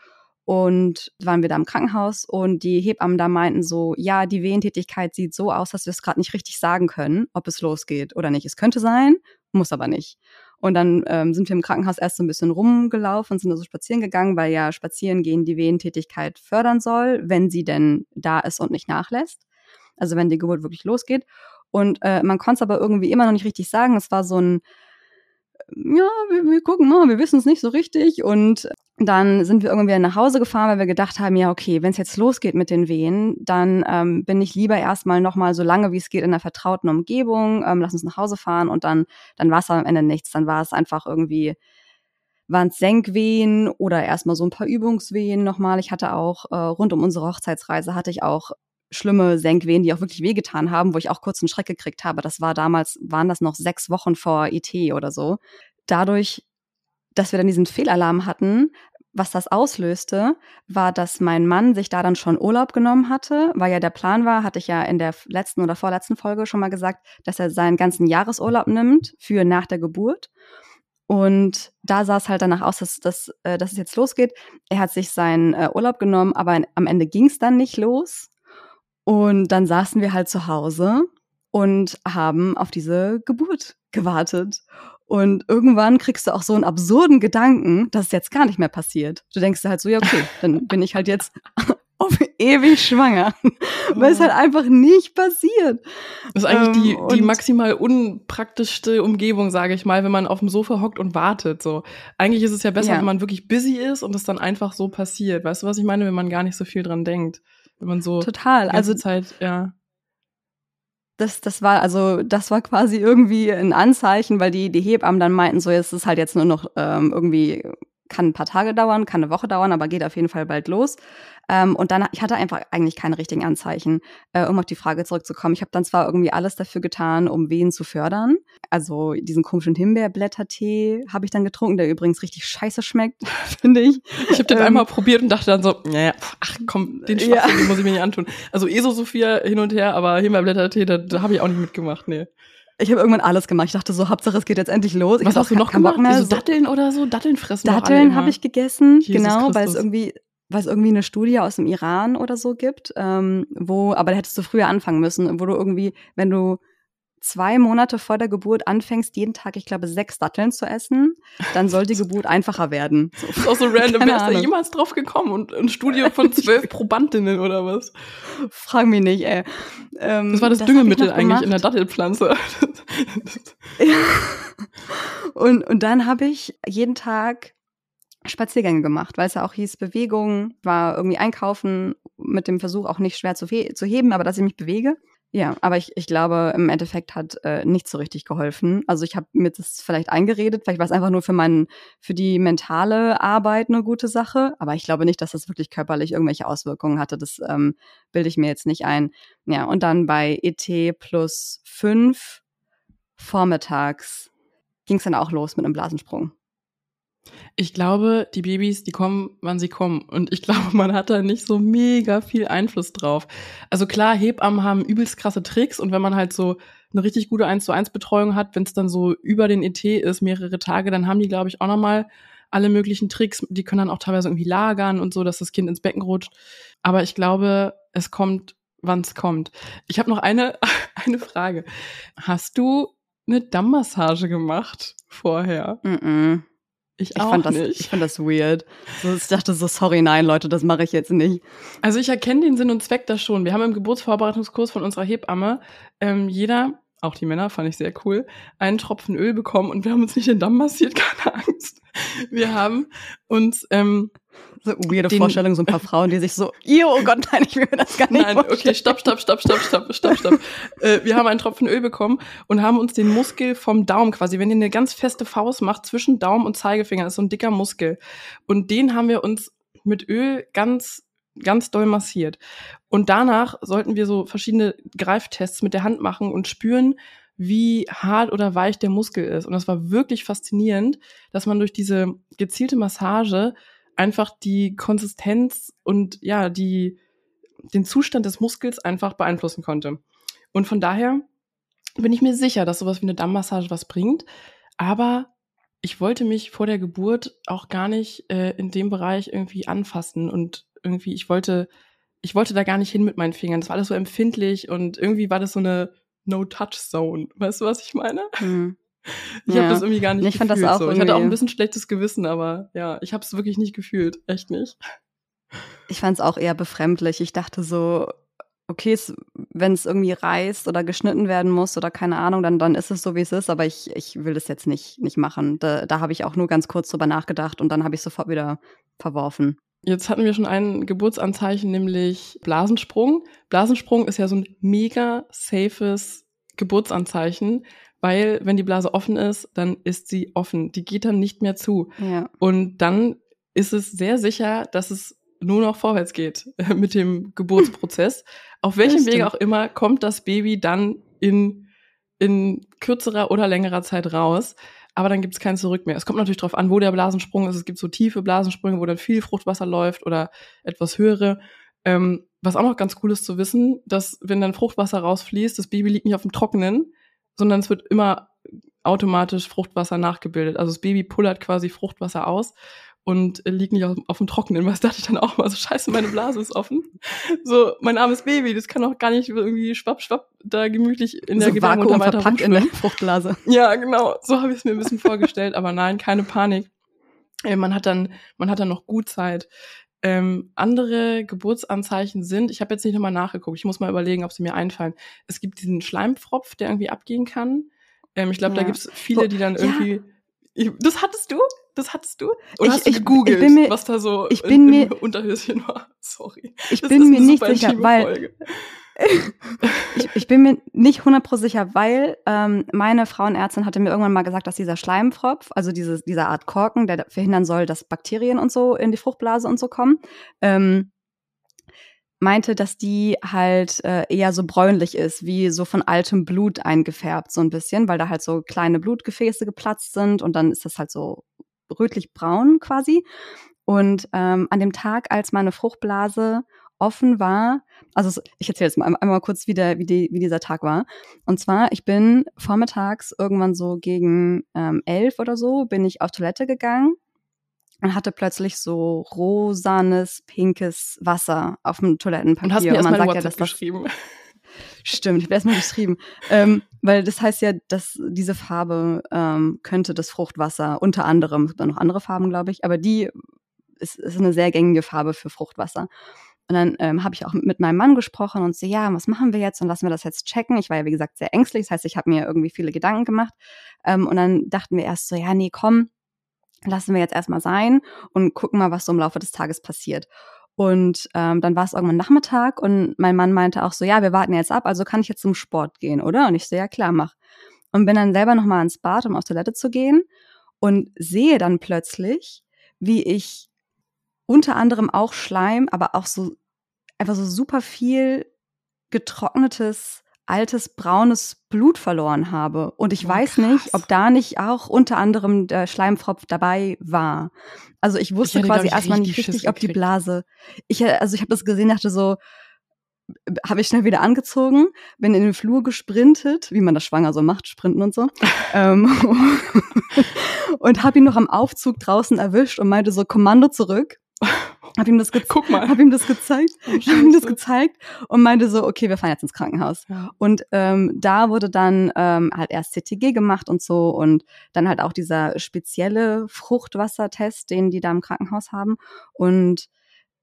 Und waren wir da im Krankenhaus und die Hebammen da meinten so, ja, die Wehentätigkeit sieht so aus, dass wir es gerade nicht richtig sagen können, ob es losgeht oder nicht. Es könnte sein, muss aber nicht. Und dann ähm, sind wir im Krankenhaus erst so ein bisschen rumgelaufen und sind da so spazieren gegangen, weil ja spazieren gehen die Wehentätigkeit fördern soll, wenn sie denn da ist und nicht nachlässt. Also wenn die Geburt wirklich losgeht. Und äh, man konnte es aber irgendwie immer noch nicht richtig sagen. Es war so ein, ja, wir, wir gucken mal, wir wissen es nicht so richtig. Und dann sind wir irgendwie nach Hause gefahren, weil wir gedacht haben, ja, okay, wenn es jetzt losgeht mit den Wehen, dann ähm, bin ich lieber erstmal nochmal so lange, wie es geht, in einer vertrauten Umgebung, ähm, lass uns nach Hause fahren und dann, dann war es am Ende nichts. Dann war es einfach irgendwie, waren es Senkwehen oder erstmal so ein paar Übungswehen nochmal. Ich hatte auch, äh, rund um unsere Hochzeitsreise hatte ich auch schlimme Senkwehen, die auch wirklich wehgetan haben, wo ich auch kurz einen Schreck gekriegt habe. Das war damals, waren das noch sechs Wochen vor IT oder so. Dadurch, dass wir dann diesen Fehlalarm hatten, was das auslöste, war, dass mein Mann sich da dann schon Urlaub genommen hatte, weil ja der Plan war, hatte ich ja in der letzten oder vorletzten Folge schon mal gesagt, dass er seinen ganzen Jahresurlaub nimmt für nach der Geburt. Und da sah es halt danach aus, dass, dass, äh, dass es jetzt losgeht. Er hat sich seinen äh, Urlaub genommen, aber am Ende ging es dann nicht los. Und dann saßen wir halt zu Hause und haben auf diese Geburt gewartet. Und irgendwann kriegst du auch so einen absurden Gedanken, dass es jetzt gar nicht mehr passiert. Du denkst halt so, ja, okay, dann bin ich halt jetzt auf ewig schwanger. Weil es halt einfach nicht passiert. Das ist eigentlich ähm, die, die maximal unpraktischste Umgebung, sage ich mal, wenn man auf dem Sofa hockt und wartet. So. Eigentlich ist es ja besser, ja. wenn man wirklich busy ist und es dann einfach so passiert. Weißt du, was ich meine, wenn man gar nicht so viel dran denkt? Wenn man so total, also Zeit, ja. Das, das war also das war quasi irgendwie ein Anzeichen, weil die die Hebammen dann meinten so, es ist halt jetzt nur noch ähm, irgendwie kann ein paar Tage dauern, kann eine Woche dauern, aber geht auf jeden Fall bald los. Ähm, und dann, ich hatte einfach eigentlich keine richtigen Anzeichen, äh, um auf die Frage zurückzukommen. Ich habe dann zwar irgendwie alles dafür getan, um Wehen zu fördern. Also diesen komischen Himbeerblättertee habe ich dann getrunken, der übrigens richtig scheiße schmeckt, finde ich. Ich habe den ähm, einmal probiert und dachte dann so, naja, ach komm, den Schwachsinn, ja. muss ich mir nicht antun. Also eh so Sophia hin und her, aber Himbeerblättertee, da, da habe ich auch nicht mitgemacht, nee. Ich habe irgendwann alles gemacht. Ich dachte so, Hauptsache es geht jetzt endlich los. Ich Was hast du noch gemacht? Mehr. So Datteln oder so? Datteln fressen Datteln habe ich gegessen, Jesus genau, weil es irgendwie weil es irgendwie eine Studie aus dem Iran oder so gibt, ähm, wo, aber da hättest du früher anfangen müssen, wo du irgendwie, wenn du zwei Monate vor der Geburt anfängst, jeden Tag, ich glaube, sechs Datteln zu essen, dann soll die Geburt einfacher werden. So. Das ist auch so random. Wer ist da jemals drauf gekommen? Und ein Studio von zwölf Probandinnen oder was? Frag mich nicht, ey. Ähm, das war das, das Düngemittel eigentlich in der Dattelpflanze. und, und dann habe ich jeden Tag Spaziergänge gemacht, weil es ja auch hieß, Bewegung, war irgendwie einkaufen mit dem Versuch auch nicht schwer zu, zu heben, aber dass ich mich bewege. Ja, aber ich, ich glaube, im Endeffekt hat äh, nicht so richtig geholfen. Also ich habe mir das vielleicht eingeredet, vielleicht war es einfach nur für meinen, für die mentale Arbeit eine gute Sache, aber ich glaube nicht, dass das wirklich körperlich irgendwelche Auswirkungen hatte. Das ähm, bilde ich mir jetzt nicht ein. Ja, und dann bei ET plus fünf vormittags ging es dann auch los mit einem Blasensprung. Ich glaube, die Babys, die kommen, wann sie kommen. Und ich glaube, man hat da nicht so mega viel Einfluss drauf. Also klar, Hebammen haben übelst krasse Tricks und wenn man halt so eine richtig gute 1 zu 1 Betreuung hat, wenn es dann so über den ET ist, mehrere Tage, dann haben die, glaube ich, auch nochmal alle möglichen Tricks. Die können dann auch teilweise irgendwie lagern und so, dass das Kind ins Becken rutscht. Aber ich glaube, es kommt, wann es kommt. Ich habe noch eine, eine Frage. Hast du eine Dammmassage gemacht vorher? Mm, -mm. Ich, ich fand das, nicht. Ich fand das weird. So, ich dachte so, sorry, nein, Leute, das mache ich jetzt nicht. Also ich erkenne den Sinn und Zweck da schon. Wir haben im Geburtsvorbereitungskurs von unserer Hebamme ähm, jeder, auch die Männer, fand ich sehr cool, einen Tropfen Öl bekommen und wir haben uns nicht den Damm massiert, keine Angst. Wir haben uns ähm, so weirde den, Vorstellung, so ein paar Frauen, die sich so, oh Gott, nein, ich will mir das gar nicht Nein, vorstellen. okay, stopp, stopp, stopp, stopp, stopp, stopp, stopp. äh, wir haben einen Tropfen Öl bekommen und haben uns den Muskel vom Daumen quasi, wenn ihr eine ganz feste Faust macht, zwischen Daumen und Zeigefinger, ist so ein dicker Muskel. Und den haben wir uns mit Öl ganz ganz doll massiert. Und danach sollten wir so verschiedene Greiftests mit der Hand machen und spüren, wie hart oder weich der Muskel ist. Und das war wirklich faszinierend, dass man durch diese gezielte Massage einfach die Konsistenz und ja, die, den Zustand des Muskels einfach beeinflussen konnte. Und von daher bin ich mir sicher, dass sowas wie eine Dammmassage was bringt. Aber ich wollte mich vor der Geburt auch gar nicht äh, in dem Bereich irgendwie anfassen und irgendwie, ich wollte, ich wollte da gar nicht hin mit meinen Fingern. Das war alles so empfindlich und irgendwie war das so eine No-Touch-Zone. Weißt du, was ich meine? Hm. Ich ja. habe das irgendwie gar nicht ich gefühlt. Fand das auch so. Ich hatte auch ein bisschen schlechtes Gewissen, aber ja, ich habe es wirklich nicht gefühlt. Echt nicht. Ich fand es auch eher befremdlich. Ich dachte so, okay, wenn es irgendwie reißt oder geschnitten werden muss oder keine Ahnung, dann, dann ist es so, wie es ist. Aber ich, ich will das jetzt nicht, nicht machen. Da, da habe ich auch nur ganz kurz drüber nachgedacht und dann habe ich sofort wieder verworfen. Jetzt hatten wir schon ein Geburtsanzeichen, nämlich Blasensprung. Blasensprung ist ja so ein mega safes Geburtsanzeichen, weil wenn die Blase offen ist, dann ist sie offen. Die geht dann nicht mehr zu. Ja. Und dann ist es sehr sicher, dass es nur noch vorwärts geht mit dem Geburtsprozess. Auf welchem Wege auch immer kommt das Baby dann in, in kürzerer oder längerer Zeit raus. Aber dann gibt es kein Zurück mehr. Es kommt natürlich darauf an, wo der Blasensprung ist. Es gibt so tiefe Blasensprünge, wo dann viel Fruchtwasser läuft oder etwas höhere. Ähm, was auch noch ganz cool ist zu wissen, dass wenn dann Fruchtwasser rausfließt, das Baby liegt nicht auf dem Trockenen, sondern es wird immer automatisch Fruchtwasser nachgebildet. Also das Baby pullert quasi Fruchtwasser aus und liegt nicht auf, auf, dem Trockenen. Was dachte ich dann auch mal so, scheiße, meine Blase ist offen. So, mein armes Baby, das kann auch gar nicht irgendwie schwapp, schwapp da gemütlich in der so Gebärmutter weiter verpackt in der Fruchtblase. Ja, genau. So habe ich es mir ein bisschen vorgestellt. Aber nein, keine Panik. Äh, man hat dann, man hat dann noch gut Zeit. Ähm, andere Geburtsanzeichen sind, ich habe jetzt nicht nochmal nachgeguckt, ich muss mal überlegen, ob sie mir einfallen. Es gibt diesen Schleimpfropf, der irgendwie abgehen kann. Ähm, ich glaube, ja. da gibt es viele, die dann irgendwie. Ja. Ich, das hattest du? Das hattest du? Oder ich, hast du gegoogelt, ich mir, was da so ich bin in, mir, Unterhöschen war? Sorry. Ich das bin mir nicht sicher, weil ich, ich, bin mir nicht 100% sicher, weil ähm, meine Frauenärztin hatte mir irgendwann mal gesagt, dass dieser Schleimpfropf, also diese, diese Art Korken, der verhindern soll, dass Bakterien und so in die Fruchtblase und so kommen, ähm, meinte, dass die halt äh, eher so bräunlich ist, wie so von altem Blut eingefärbt, so ein bisschen, weil da halt so kleine Blutgefäße geplatzt sind und dann ist das halt so rötlich-braun quasi. Und ähm, an dem Tag, als meine Fruchtblase offen war, also ich erzähle jetzt mal einmal kurz, wie, der, wie, die, wie dieser Tag war. Und zwar, ich bin vormittags irgendwann so gegen ähm, elf oder so, bin ich auf Toilette gegangen und hatte plötzlich so rosanes, pinkes Wasser auf dem Toilettenpapier. Und hast mir erstmal ja, geschrieben. Stimmt, ich habe erstmal geschrieben. Ähm, weil das heißt ja, dass diese Farbe ähm, könnte das Fruchtwasser unter anderem, es gibt noch andere Farben, glaube ich, aber die ist, ist eine sehr gängige Farbe für Fruchtwasser. Und dann ähm, habe ich auch mit meinem Mann gesprochen und so, ja, was machen wir jetzt und lassen wir das jetzt checken. Ich war ja, wie gesagt, sehr ängstlich. Das heißt, ich habe mir irgendwie viele Gedanken gemacht. Ähm, und dann dachten wir erst so, ja, nee, komm, lassen wir jetzt erstmal sein und gucken mal, was so im Laufe des Tages passiert. Und ähm, dann war es irgendwann Nachmittag und mein Mann meinte auch so, ja, wir warten jetzt ab, also kann ich jetzt zum Sport gehen, oder? Und ich so, ja klar, mach. Und bin dann selber nochmal ins Bad, um auf Toilette zu gehen und sehe dann plötzlich, wie ich unter anderem auch Schleim, aber auch so einfach so super viel getrocknetes altes braunes Blut verloren habe. Und ich oh, weiß krass. nicht, ob da nicht auch unter anderem der Schleimfropf dabei war. Also ich wusste ich quasi erstmal nicht richtig, ob die Blase. Ich also ich habe das gesehen, dachte so, habe ich schnell wieder angezogen, bin in den Flur gesprintet, wie man das schwanger so macht, sprinten und so. ähm, und habe ihn noch am Aufzug draußen erwischt und meinte so Kommando zurück. Hab ihm das Guck mal. Hab ihm das gezeigt. Oh, hab ihm das gezeigt und meinte so, okay, wir fahren jetzt ins Krankenhaus. Ja. Und ähm, da wurde dann ähm, halt erst CTG gemacht und so und dann halt auch dieser spezielle Fruchtwassertest, den die da im Krankenhaus haben. Und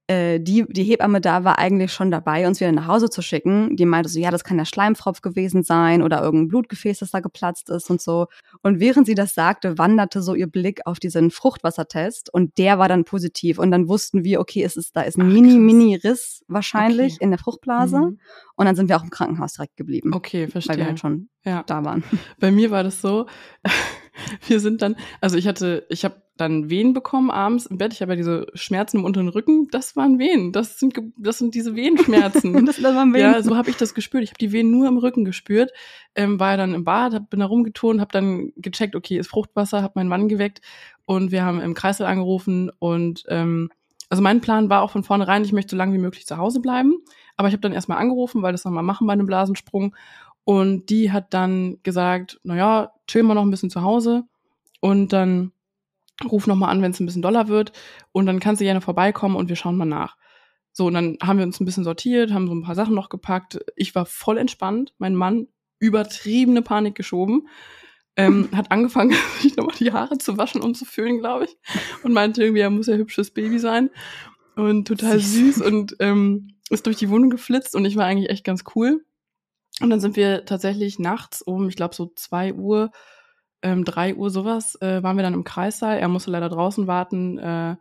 äh, die, die Hebamme da war eigentlich schon dabei, uns wieder nach Hause zu schicken. Die meinte so, ja, das kann der Schleimfropf gewesen sein oder irgendein Blutgefäß, das da geplatzt ist und so. Und während sie das sagte, wanderte so ihr Blick auf diesen Fruchtwassertest und der war dann positiv. Und dann wussten wir, okay, es ist, da ist ein Ach, mini, mini Riss wahrscheinlich okay. in der Fruchtblase. Mhm. Und dann sind wir auch im Krankenhaus direkt geblieben. Okay, verstehe. Weil wir halt schon ja. da waren. Bei mir war das so, wir sind dann, also ich hatte, ich habe dann Wehen bekommen abends im Bett. Ich habe ja diese Schmerzen im unteren Rücken. Das waren Wehen. Das sind, das sind diese Wehenschmerzen. das, das waren Wehen. Ja, so habe ich das gespürt. Ich habe die Wehen nur im Rücken gespürt. Ähm, war ja dann im Bad, hab, bin da rumgetont, habe dann gecheckt, okay, ist Fruchtwasser, habe meinen Mann geweckt und wir haben im Kreisel angerufen und ähm, also mein Plan war auch von vornherein, ich möchte so lange wie möglich zu Hause bleiben. Aber ich habe dann erstmal angerufen, weil das nochmal machen bei einem Blasensprung Und die hat dann gesagt, naja, chill mal noch ein bisschen zu Hause und dann ruf noch mal an, wenn es ein bisschen doller wird und dann kannst du gerne vorbeikommen und wir schauen mal nach. So, und dann haben wir uns ein bisschen sortiert, haben so ein paar Sachen noch gepackt. Ich war voll entspannt. Mein Mann übertriebene Panik geschoben. Ähm, hat angefangen, sich nochmal die Haare zu waschen und zu föhnen, glaube ich. Und meinte irgendwie, er muss ja hübsches Baby sein. Und total süß, süß und ähm, ist durch die Wohnung geflitzt und ich war eigentlich echt ganz cool. Und dann sind wir tatsächlich nachts um, ich glaube so zwei Uhr, ähm, drei Uhr sowas, äh, waren wir dann im Kreissaal. Er musste leider draußen warten. Äh,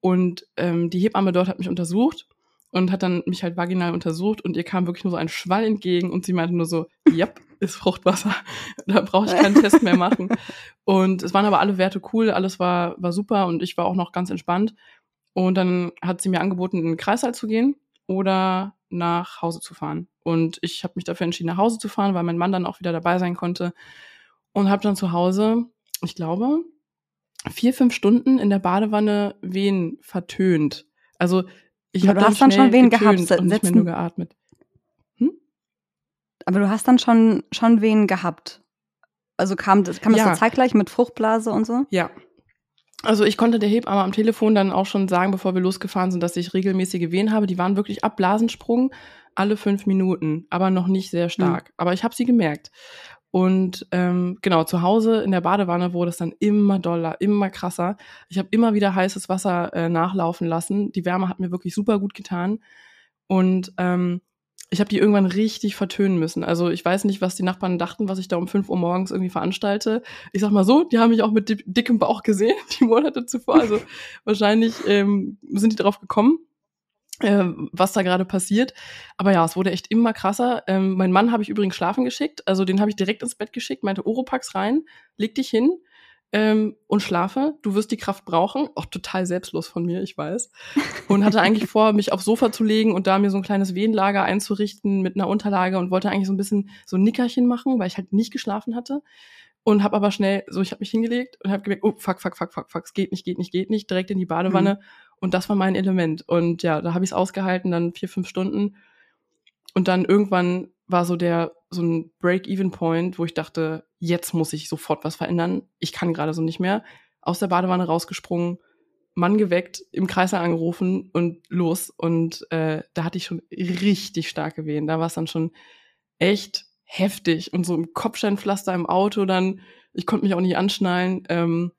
und ähm, die Hebamme dort hat mich untersucht und hat dann mich halt vaginal untersucht und ihr kam wirklich nur so ein Schwall entgegen und sie meinte nur so, yep, ist Fruchtwasser. da brauche ich keinen Test mehr machen. Und es waren aber alle Werte cool, alles war, war super und ich war auch noch ganz entspannt. Und dann hat sie mir angeboten, in den Kreissaal zu gehen oder nach Hause zu fahren. Und ich habe mich dafür entschieden, nach Hause zu fahren, weil mein Mann dann auch wieder dabei sein konnte. Und habe dann zu Hause, ich glaube, vier, fünf Stunden in der Badewanne Wehen vertönt. Also ich habe dann, dann schon Wehen gehabt und nicht mehr nur geatmet. Hm? Aber du hast dann schon schon Wehen gehabt. Also kam das kam das ja. so zeitgleich mit Fruchtblase und so? Ja. Also ich konnte der Hebamme am Telefon dann auch schon sagen, bevor wir losgefahren sind, dass ich regelmäßige Wehen habe. Die waren wirklich ab Blasensprung alle fünf Minuten, aber noch nicht sehr stark. Mhm. Aber ich habe sie gemerkt. Und ähm, genau, zu Hause in der Badewanne wurde es dann immer doller, immer krasser. Ich habe immer wieder heißes Wasser äh, nachlaufen lassen. Die Wärme hat mir wirklich super gut getan. Und ähm, ich habe die irgendwann richtig vertönen müssen. Also ich weiß nicht, was die Nachbarn dachten, was ich da um 5 Uhr morgens irgendwie veranstalte. Ich sag mal so, die haben mich auch mit dickem Bauch gesehen, die Monate zuvor. Also wahrscheinlich ähm, sind die darauf gekommen äh, was da gerade passiert. Aber ja, es wurde echt immer krasser. Ähm, mein Mann habe ich übrigens schlafen geschickt. Also den habe ich direkt ins Bett geschickt, meinte Oropax rein, leg dich hin ähm, und schlafe. Du wirst die Kraft brauchen. Auch total selbstlos von mir, ich weiß. Und hatte eigentlich vor, mich aufs Sofa zu legen und da mir so ein kleines Wehenlager einzurichten mit einer Unterlage und wollte eigentlich so ein bisschen so ein Nickerchen machen, weil ich halt nicht geschlafen hatte. Und habe aber schnell, so ich habe mich hingelegt und habe gemerkt, oh fuck, fuck, fuck, fuck, fuck, es geht nicht, geht nicht, geht nicht, direkt in die Badewanne. Mhm und das war mein Element. Und ja, da habe ich es ausgehalten, dann vier, fünf Stunden. Und dann irgendwann war so der, so ein Break-Even-Point, wo ich dachte, jetzt muss ich sofort was verändern. Ich kann gerade so nicht mehr. Aus der Badewanne rausgesprungen, Mann geweckt, im Kreißsaal angerufen und los. Und äh, da hatte ich schon richtig starke Wehen. Da war es dann schon echt heftig. Und so im Kopfsteinpflaster im Auto dann, ich konnte mich auch nicht anschnallen. Ähm,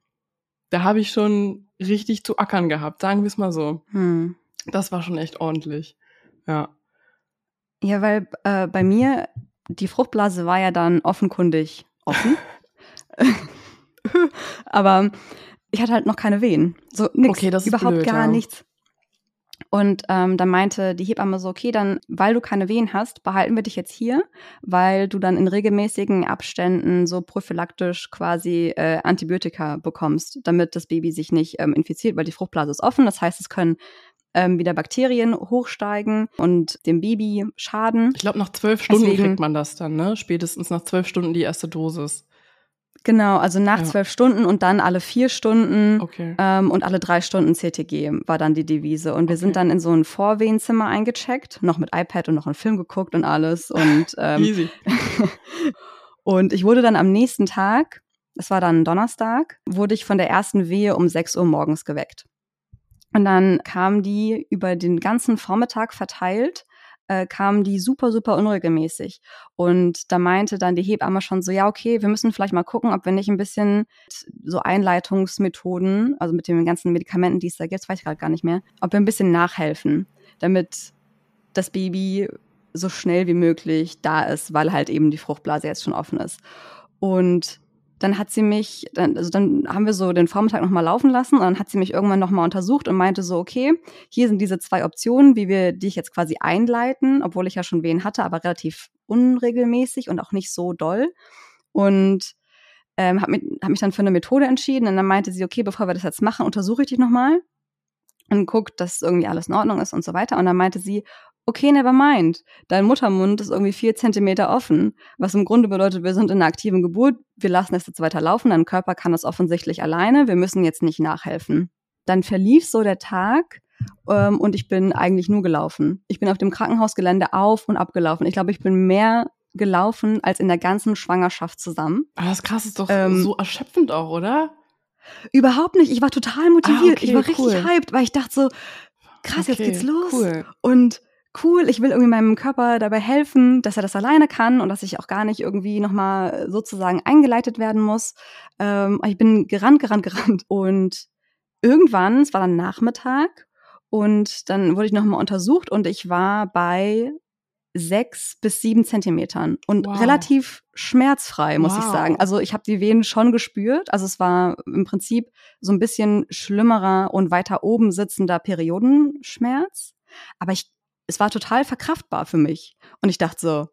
da habe ich schon richtig zu ackern gehabt, sagen wir es mal so. Hm. Das war schon echt ordentlich. Ja. Ja, weil äh, bei mir, die Fruchtblase war ja dann offenkundig offen. Aber ich hatte halt noch keine Wehen. So nix, okay, das ist überhaupt blöd, gar ja. nichts. Und ähm, dann meinte die Hebamme so, okay, dann, weil du keine Wehen hast, behalten wir dich jetzt hier, weil du dann in regelmäßigen Abständen so prophylaktisch quasi äh, Antibiotika bekommst, damit das Baby sich nicht ähm, infiziert, weil die Fruchtblase ist offen. Das heißt, es können ähm, wieder Bakterien hochsteigen und dem Baby schaden. Ich glaube, nach zwölf Stunden Deswegen, kriegt man das dann, ne? Spätestens nach zwölf Stunden die erste Dosis. Genau, also nach zwölf ja. Stunden und dann alle vier Stunden okay. ähm, und alle drei Stunden CTG war dann die Devise. Und wir okay. sind dann in so ein Vorwehenzimmer eingecheckt, noch mit iPad und noch einen Film geguckt und alles. Und, ähm, Easy. und ich wurde dann am nächsten Tag, das war dann Donnerstag, wurde ich von der ersten Wehe um sechs Uhr morgens geweckt. Und dann kam die über den ganzen Vormittag verteilt äh, kamen die super, super unregelmäßig. Und da meinte dann die Hebamme schon so, ja, okay, wir müssen vielleicht mal gucken, ob wir nicht ein bisschen so Einleitungsmethoden, also mit den ganzen Medikamenten, die es da gibt, weiß ich gerade gar nicht mehr, ob wir ein bisschen nachhelfen, damit das Baby so schnell wie möglich da ist, weil halt eben die Fruchtblase jetzt schon offen ist. Und dann hat sie mich, dann, also dann haben wir so den Vormittag nochmal laufen lassen und dann hat sie mich irgendwann nochmal untersucht und meinte so, okay, hier sind diese zwei Optionen, wie wir dich jetzt quasi einleiten, obwohl ich ja schon wen hatte, aber relativ unregelmäßig und auch nicht so doll. Und ähm, habe mich, hab mich dann für eine Methode entschieden und dann meinte sie, okay, bevor wir das jetzt machen, untersuche ich dich nochmal und guck, dass irgendwie alles in Ordnung ist und so weiter. Und dann meinte sie, okay, never mind. Dein Muttermund ist irgendwie vier Zentimeter offen, was im Grunde bedeutet, wir sind in einer aktiven Geburt, wir lassen es jetzt weiter laufen, dein Körper kann das offensichtlich alleine, wir müssen jetzt nicht nachhelfen. Dann verlief so der Tag ähm, und ich bin eigentlich nur gelaufen. Ich bin auf dem Krankenhausgelände auf und abgelaufen. Ich glaube, ich bin mehr gelaufen als in der ganzen Schwangerschaft zusammen. Aber das krass ist doch ähm, so erschöpfend auch, oder? Überhaupt nicht. Ich war total motiviert. Ah, okay, ich war richtig cool. hyped, weil ich dachte so, krass, okay, jetzt geht's los. Cool. Und cool, ich will irgendwie meinem Körper dabei helfen, dass er das alleine kann und dass ich auch gar nicht irgendwie nochmal sozusagen eingeleitet werden muss. Ähm, ich bin gerannt, gerannt, gerannt. Und irgendwann, es war dann Nachmittag, und dann wurde ich nochmal untersucht und ich war bei sechs bis sieben Zentimetern und wow. relativ schmerzfrei, muss wow. ich sagen. Also ich habe die Venen schon gespürt. Also es war im Prinzip so ein bisschen schlimmerer und weiter oben sitzender Periodenschmerz. Aber ich, es war total verkraftbar für mich. Und ich dachte so,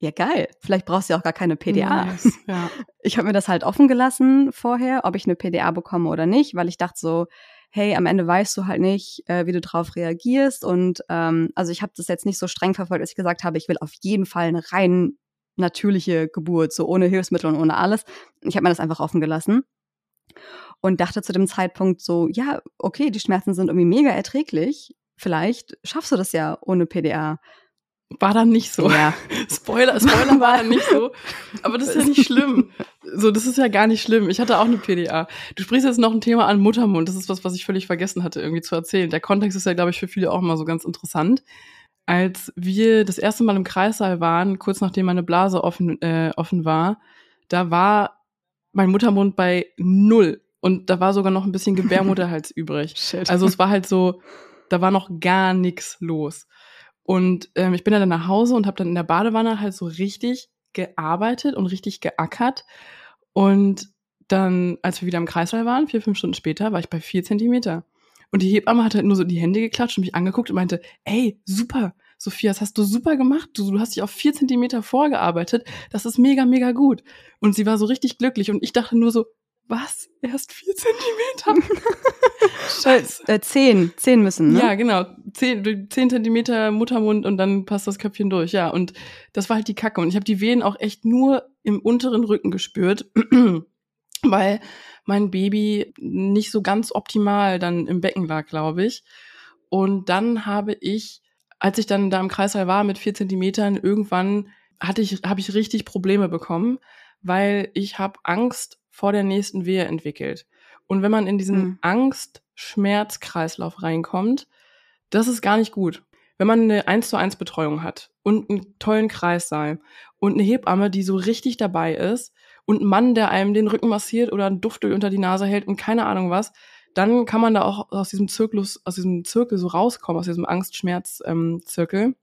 ja geil, vielleicht brauchst du ja auch gar keine PDA. Nice, ja. Ich habe mir das halt offen gelassen vorher, ob ich eine PDA bekomme oder nicht, weil ich dachte so, hey, am Ende weißt du halt nicht, äh, wie du drauf reagierst. Und ähm, also ich habe das jetzt nicht so streng verfolgt, dass ich gesagt habe, ich will auf jeden Fall eine rein natürliche Geburt, so ohne Hilfsmittel und ohne alles. Ich habe mir das einfach offen gelassen und dachte zu dem Zeitpunkt so, ja, okay, die Schmerzen sind irgendwie mega erträglich. Vielleicht schaffst du das ja ohne PDA. War dann nicht so. Ja. Spoiler, Spoiler war dann nicht so. Aber das ist ja nicht schlimm. So, das ist ja gar nicht schlimm. Ich hatte auch eine PDA. Du sprichst jetzt noch ein Thema an Muttermund. Das ist was, was ich völlig vergessen hatte, irgendwie zu erzählen. Der Kontext ist ja, glaube ich, für viele auch immer so ganz interessant. Als wir das erste Mal im Kreissaal waren, kurz nachdem meine Blase offen, äh, offen war, da war mein Muttermund bei null. Und da war sogar noch ein bisschen Gebärmutterhals übrig. Shit. Also es war halt so, da war noch gar nichts los. Und ähm, ich bin dann nach Hause und habe dann in der Badewanne halt so richtig gearbeitet und richtig geackert. Und dann, als wir wieder im Kreislauf waren, vier, fünf Stunden später, war ich bei vier Zentimeter. Und die Hebamme hat halt nur so die Hände geklatscht und mich angeguckt und meinte, ey, super, Sophia, das hast du super gemacht. Du, du hast dich auf vier Zentimeter vorgearbeitet. Das ist mega, mega gut. Und sie war so richtig glücklich. Und ich dachte nur so, was? Erst vier Zentimeter? Scheiße. Äh, zehn. Zehn müssen, ne? Ja, genau. Zehn, zehn Zentimeter Muttermund und dann passt das Köpfchen durch. Ja, und das war halt die Kacke. Und ich habe die Wehen auch echt nur im unteren Rücken gespürt, weil mein Baby nicht so ganz optimal dann im Becken lag, glaube ich. Und dann habe ich, als ich dann da im Kreißsaal war mit vier Zentimetern, irgendwann hatte ich, habe ich richtig Probleme bekommen, weil ich habe Angst vor der nächsten Wehe entwickelt. Und wenn man in diesen mhm. Angst-Schmerz-Kreislauf reinkommt, das ist gar nicht gut. Wenn man eine 1 zu 1 Betreuung hat und einen tollen Kreissaal und eine Hebamme, die so richtig dabei ist und ein Mann, der einem den Rücken massiert oder ein Duftöl unter die Nase hält und keine Ahnung was, dann kann man da auch aus diesem Zirkelus, aus diesem Zirkel so rauskommen, aus diesem Angst-Schmerz-Zirkel.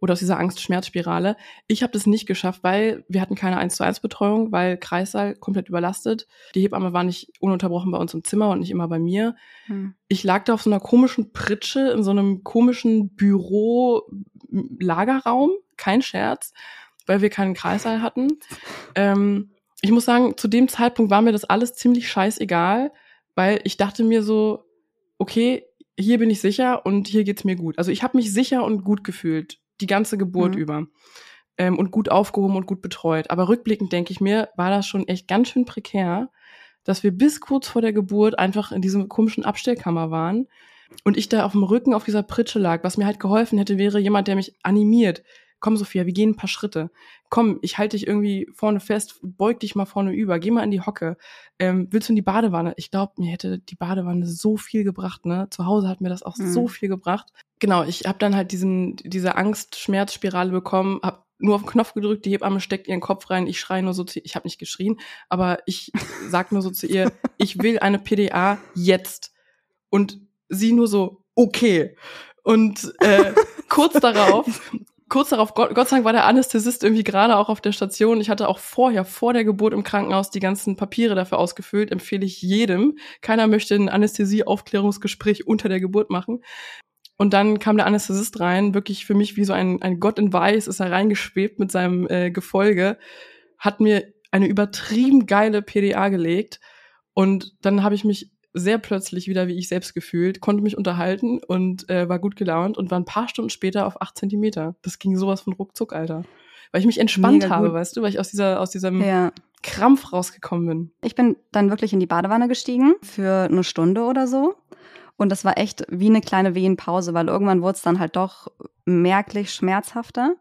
Oder aus dieser Angst-Schmerz-Spirale. Ich habe das nicht geschafft, weil wir hatten keine 1 zu 1 Betreuung, weil Kreissaal komplett überlastet. Die Hebamme war nicht ununterbrochen bei uns im Zimmer und nicht immer bei mir. Hm. Ich lag da auf so einer komischen Pritsche in so einem komischen Büro-Lagerraum, kein Scherz, weil wir keinen Kreissaal hatten. Ähm, ich muss sagen, zu dem Zeitpunkt war mir das alles ziemlich scheißegal, weil ich dachte mir so, okay, hier bin ich sicher und hier geht's mir gut. Also ich habe mich sicher und gut gefühlt, die ganze Geburt mhm. über. Ähm, und gut aufgehoben und gut betreut. Aber rückblickend denke ich mir, war das schon echt ganz schön prekär, dass wir bis kurz vor der Geburt einfach in diesem komischen Abstellkammer waren und ich da auf dem Rücken auf dieser Pritsche lag. Was mir halt geholfen hätte, wäre jemand, der mich animiert, komm Sophia, wir gehen ein paar Schritte. Komm, ich halte dich irgendwie vorne fest, beug dich mal vorne über, geh mal in die Hocke. Ähm, willst du in die Badewanne? Ich glaube, mir hätte die Badewanne so viel gebracht, ne? Zu Hause hat mir das auch mhm. so viel gebracht. Genau, ich habe dann halt diesen, diese Angst-Schmerz-Spirale bekommen, habe nur auf den Knopf gedrückt, die Hebamme steckt ihren Kopf rein, ich schreie nur so zu ihr, ich habe nicht geschrien, aber ich sag nur so zu ihr, ich will eine PDA jetzt. Und sie nur so, okay. Und äh, kurz darauf kurz darauf, Gott, Gott sei Dank war der Anästhesist irgendwie gerade auch auf der Station. Ich hatte auch vorher, vor der Geburt im Krankenhaus, die ganzen Papiere dafür ausgefüllt. Empfehle ich jedem. Keiner möchte ein Anästhesie-Aufklärungsgespräch unter der Geburt machen. Und dann kam der Anästhesist rein, wirklich für mich wie so ein, ein Gott in Weiß, ist er reingeschwebt mit seinem äh, Gefolge, hat mir eine übertrieben geile PDA gelegt. Und dann habe ich mich sehr plötzlich wieder wie ich selbst gefühlt, konnte mich unterhalten und äh, war gut gelaunt und war ein paar Stunden später auf acht Zentimeter. Das ging sowas von ruckzuck, Alter. Weil ich mich entspannt Mega habe, gut. weißt du, weil ich aus dieser, aus diesem ja. Krampf rausgekommen bin. Ich bin dann wirklich in die Badewanne gestiegen für eine Stunde oder so. Und das war echt wie eine kleine Wehenpause, weil irgendwann wurde es dann halt doch merklich schmerzhafter.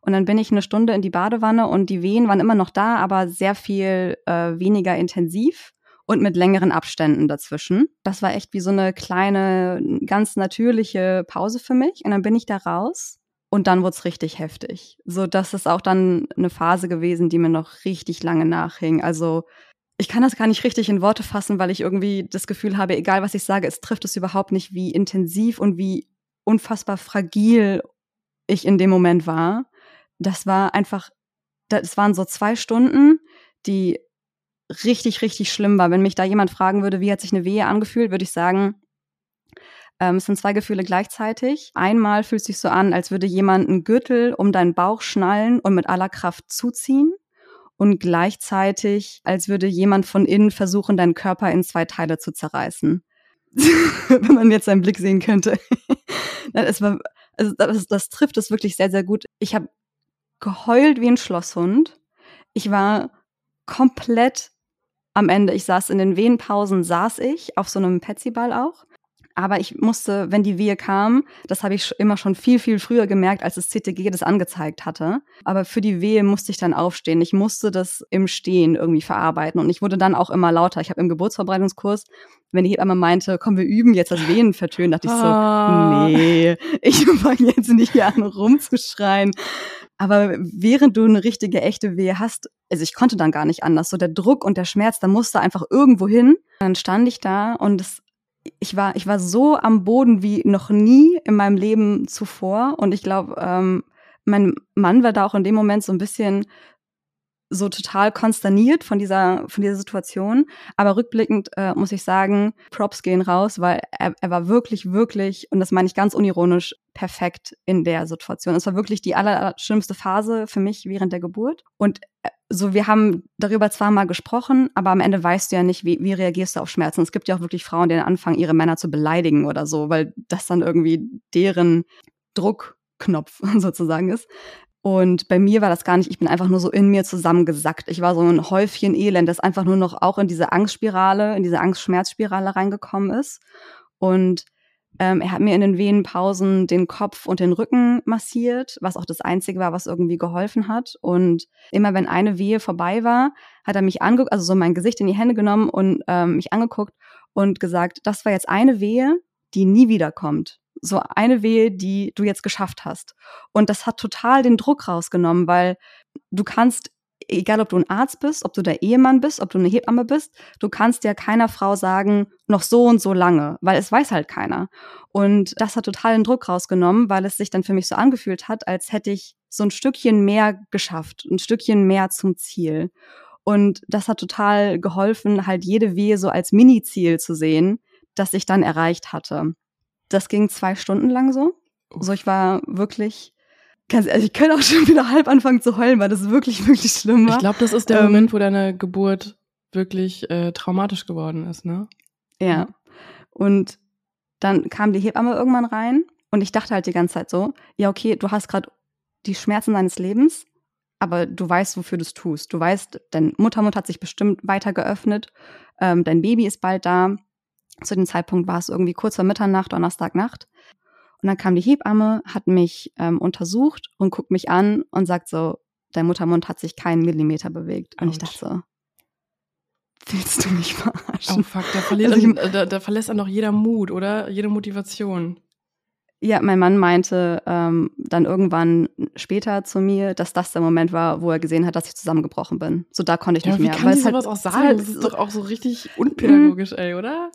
Und dann bin ich eine Stunde in die Badewanne und die Wehen waren immer noch da, aber sehr viel äh, weniger intensiv und mit längeren Abständen dazwischen. Das war echt wie so eine kleine, ganz natürliche Pause für mich. Und dann bin ich da raus und dann wurde es richtig heftig. So, das ist auch dann eine Phase gewesen, die mir noch richtig lange nachhing. Also ich kann das gar nicht richtig in Worte fassen, weil ich irgendwie das Gefühl habe, egal was ich sage, es trifft es überhaupt nicht, wie intensiv und wie unfassbar fragil ich in dem Moment war. Das war einfach, das waren so zwei Stunden, die richtig, richtig schlimm war. Wenn mich da jemand fragen würde, wie hat sich eine Wehe angefühlt, würde ich sagen, ähm, es sind zwei Gefühle gleichzeitig. Einmal fühlt es sich so an, als würde jemand einen Gürtel um deinen Bauch schnallen und mit aller Kraft zuziehen. Und gleichzeitig, als würde jemand von innen versuchen, deinen Körper in zwei Teile zu zerreißen. Wenn man jetzt seinen Blick sehen könnte. es war, also das, das trifft es wirklich sehr, sehr gut. Ich habe geheult wie ein Schlosshund. Ich war komplett am Ende. Ich saß in den Wehenpausen, saß ich auf so einem Petsyball auch. Aber ich musste, wenn die Wehe kam, das habe ich immer schon viel, viel früher gemerkt, als das CTG das angezeigt hatte. Aber für die Wehe musste ich dann aufstehen. Ich musste das im Stehen irgendwie verarbeiten. Und ich wurde dann auch immer lauter. Ich habe im Geburtsvorbereitungskurs, wenn die Hebamme meinte, komm, wir üben jetzt das Wehen vertönen, dachte ich so, ah. nee, ich fange jetzt nicht hier an rumzuschreien. Aber während du eine richtige, echte Wehe hast, also ich konnte dann gar nicht anders. So der Druck und der Schmerz, da musste einfach irgendwo hin. Dann stand ich da und es, ich war, ich war so am Boden wie noch nie in meinem Leben zuvor. Und ich glaube, ähm, mein Mann war da auch in dem Moment so ein bisschen so total konsterniert von dieser, von dieser Situation. Aber rückblickend äh, muss ich sagen, Props gehen raus, weil er, er war wirklich, wirklich, und das meine ich ganz unironisch, perfekt in der Situation. Es war wirklich die allerschlimmste Phase für mich während der Geburt. Und äh, so, wir haben darüber zwar mal gesprochen, aber am Ende weißt du ja nicht, wie, wie reagierst du auf Schmerzen. Es gibt ja auch wirklich Frauen, die anfangen, ihre Männer zu beleidigen oder so, weil das dann irgendwie deren Druckknopf sozusagen ist. Und bei mir war das gar nicht, ich bin einfach nur so in mir zusammengesackt. Ich war so ein Häufchen Elend, das einfach nur noch auch in diese Angstspirale, in diese Angst-Schmerz-Spirale reingekommen ist. Und ähm, er hat mir in den Venenpausen den Kopf und den Rücken massiert, was auch das Einzige war, was irgendwie geholfen hat. Und immer wenn eine Wehe vorbei war, hat er mich angeguckt, also so mein Gesicht in die Hände genommen und ähm, mich angeguckt und gesagt, das war jetzt eine Wehe, die nie wiederkommt so eine Wehe, die du jetzt geschafft hast. Und das hat total den Druck rausgenommen, weil du kannst, egal ob du ein Arzt bist, ob du der Ehemann bist, ob du eine Hebamme bist, du kannst ja keiner Frau sagen, noch so und so lange, weil es weiß halt keiner. Und das hat total den Druck rausgenommen, weil es sich dann für mich so angefühlt hat, als hätte ich so ein Stückchen mehr geschafft, ein Stückchen mehr zum Ziel. Und das hat total geholfen, halt jede Wehe so als Mini-Ziel zu sehen, das ich dann erreicht hatte. Das ging zwei Stunden lang so. So, ich war wirklich, also ich könnte auch schon wieder halb anfangen zu heulen, weil das wirklich, wirklich schlimm war. Ich glaube, das ist der ähm, Moment, wo deine Geburt wirklich äh, traumatisch geworden ist, ne? Ja. Und dann kam die Hebamme irgendwann rein und ich dachte halt die ganze Zeit so, ja, okay, du hast gerade die Schmerzen deines Lebens, aber du weißt, wofür du es tust. Du weißt, dein Muttermund hat sich bestimmt weiter geöffnet, ähm, dein Baby ist bald da, zu dem Zeitpunkt war es irgendwie kurz vor Mitternacht, Donnerstagnacht. Und dann kam die Hebamme, hat mich ähm, untersucht und guckt mich an und sagt so, dein Muttermund hat sich keinen Millimeter bewegt. Und Ouch. ich dachte so, willst du mich verarschen? Oh fuck, da, verliert also ich, äh, da, da verlässt dann doch jeder Mut, oder? Jede Motivation. Ja, mein Mann meinte ähm, dann irgendwann später zu mir, dass das der Moment war, wo er gesehen hat, dass ich zusammengebrochen bin. So da konnte ich ja, nicht wie mehr. Kann Weil sie sowas halt, auch sagen? Halt, das ist doch auch so richtig unpädagogisch, ey, oder?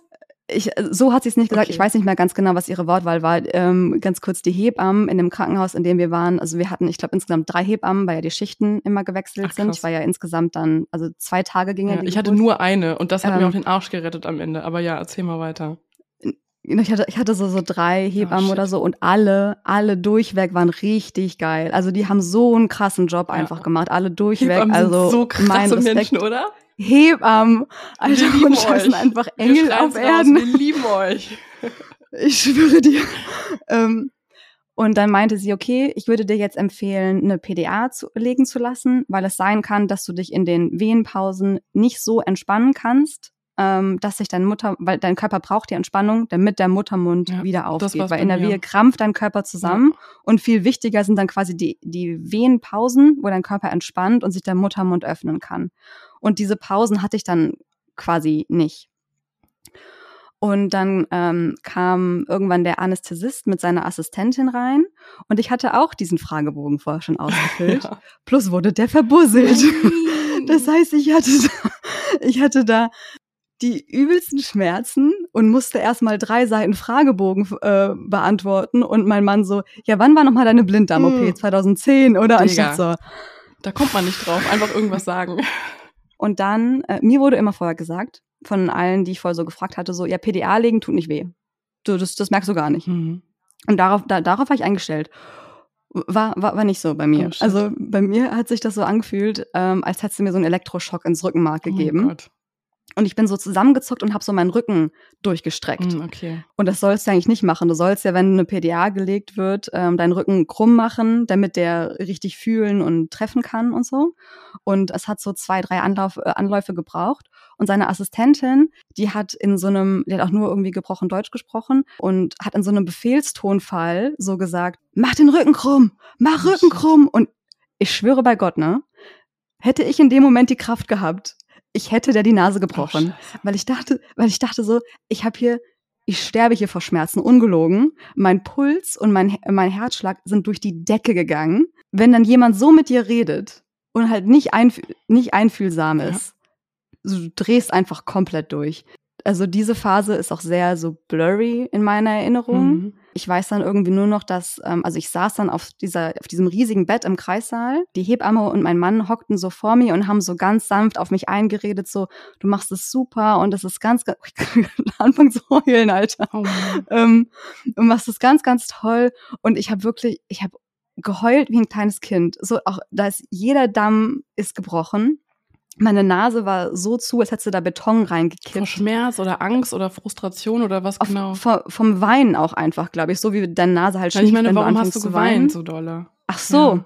Ich, so hat sie es nicht gesagt. Okay. Ich weiß nicht mehr ganz genau, was ihre Wortwahl war. Ähm, ganz kurz die Hebammen in dem Krankenhaus, in dem wir waren. Also wir hatten, ich glaube, insgesamt drei Hebammen, weil ja die Schichten immer gewechselt Ach, sind. Ich war ja insgesamt dann, also zwei Tage ging ja, Ich hatte nur eine und das hat ähm, mir auch den Arsch gerettet am Ende. Aber ja, erzähl mal weiter. Ich hatte, ich hatte so, so drei Hebammen oh, oder so und alle, alle durchweg waren richtig geil. Also die haben so einen krassen Job einfach ja. gemacht. Alle durchweg. Hebammen also so krasse Menschen, oder? Hebammen. Alter, euch. sind einfach Engel auf Erden. Raus, wir lieben euch. Ich schwöre dir. Ähm, und dann meinte sie, okay, ich würde dir jetzt empfehlen, eine PDA zu, legen zu lassen, weil es sein kann, dass du dich in den Wehenpausen nicht so entspannen kannst, ähm, dass sich dein Mutter, weil dein Körper braucht die Entspannung, damit der Muttermund Ja, wieder aufgeht. Weil in der. Wehe krampft dein Körper zusammen und viel wichtiger sind dann quasi die, die Wehenpausen, wo dein Körper entspannt und sich der Muttermund öffnen kann. Und diese Pausen hatte ich dann quasi nicht. Und dann ähm, kam irgendwann der Anästhesist mit seiner Assistentin rein und ich hatte auch diesen Fragebogen vorher schon ausgefüllt. Ja. Plus wurde der verbusselt. Das heißt, ich hatte da, ich hatte da die übelsten Schmerzen und musste erstmal drei Seiten Fragebogen äh, beantworten und mein Mann so, ja, wann war nochmal deine Blinddarm-OP? Mm. 2010 oder? Und Digga. dachte so, Da kommt man nicht drauf, einfach irgendwas sagen. Und dann, äh, mir wurde immer vorher gesagt, von allen, die ich vorher so gefragt hatte, so, ja, PDA legen tut nicht weh. Du, das, das merkst du gar nicht. Mhm. Und darauf, da, darauf war ich eingestellt. War, war, war nicht so bei mir. Oh, also bei mir hat sich das so angefühlt, ähm, als hättest du mir so einen Elektroschock ins Rückenmark Oh gegeben. Gott. Und ich bin so zusammengezuckt und habe so meinen Rücken durchgestreckt. Mhm, okay. Und das sollst du eigentlich nicht machen. Du sollst ja, wenn eine PDA gelegt wird, ähm, deinen Rücken krumm machen, damit der richtig fühlen und treffen kann und so. Und es hat so zwei, drei Anlauf, äh, Anläufe gebraucht. Und seine Assistentin, die hat in so einem, die hat auch nur irgendwie gebrochen Deutsch gesprochen und hat in so einem Befehlstonfall so gesagt, mach den Rücken krumm, mach Oh, Rücken krumm. Und ich schwöre bei Gott, ne? Hätte ich in dem Moment die Kraft gehabt, ich hätte der die Nase gebrochen Oh, weil ich dachte, weil ich dachte so, ich habe hier, ich sterbe hier vor Schmerzen, ungelogen. Mein Puls und mein, mein Herzschlag sind durch die Decke gegangen. Wenn dann jemand so mit dir redet und halt nicht, einf nicht einfühlsam Ja. ist, so, du drehst einfach komplett durch. Also diese Phase ist auch sehr so blurry in meiner Erinnerung. Mhm. Ich weiß dann irgendwie nur noch, dass, ähm, also ich saß dann auf dieser, auf diesem riesigen Bett im Kreissaal. Die Hebamme und mein Mann hockten so vor mir und haben so ganz sanft auf mich eingeredet, so, du machst es super und es ist ganz, ganz, ich anfangen zu heulen, Alter. Oh. Ähm, du machst es ganz, ganz toll. Und ich habe wirklich, ich habe geheult wie ein kleines Kind. So auch, da ist jeder Damm ist gebrochen. Meine Nase war so zu, als hättest du da Beton Vor reingekippt. Schmerz oder Angst oder Frustration oder was Auf, genau? vo- vom Weinen auch einfach, glaube ich, so wie deine Nase halt Weil ich schläft, meine, warum hast du geweint so dolle? Ach so. Ja.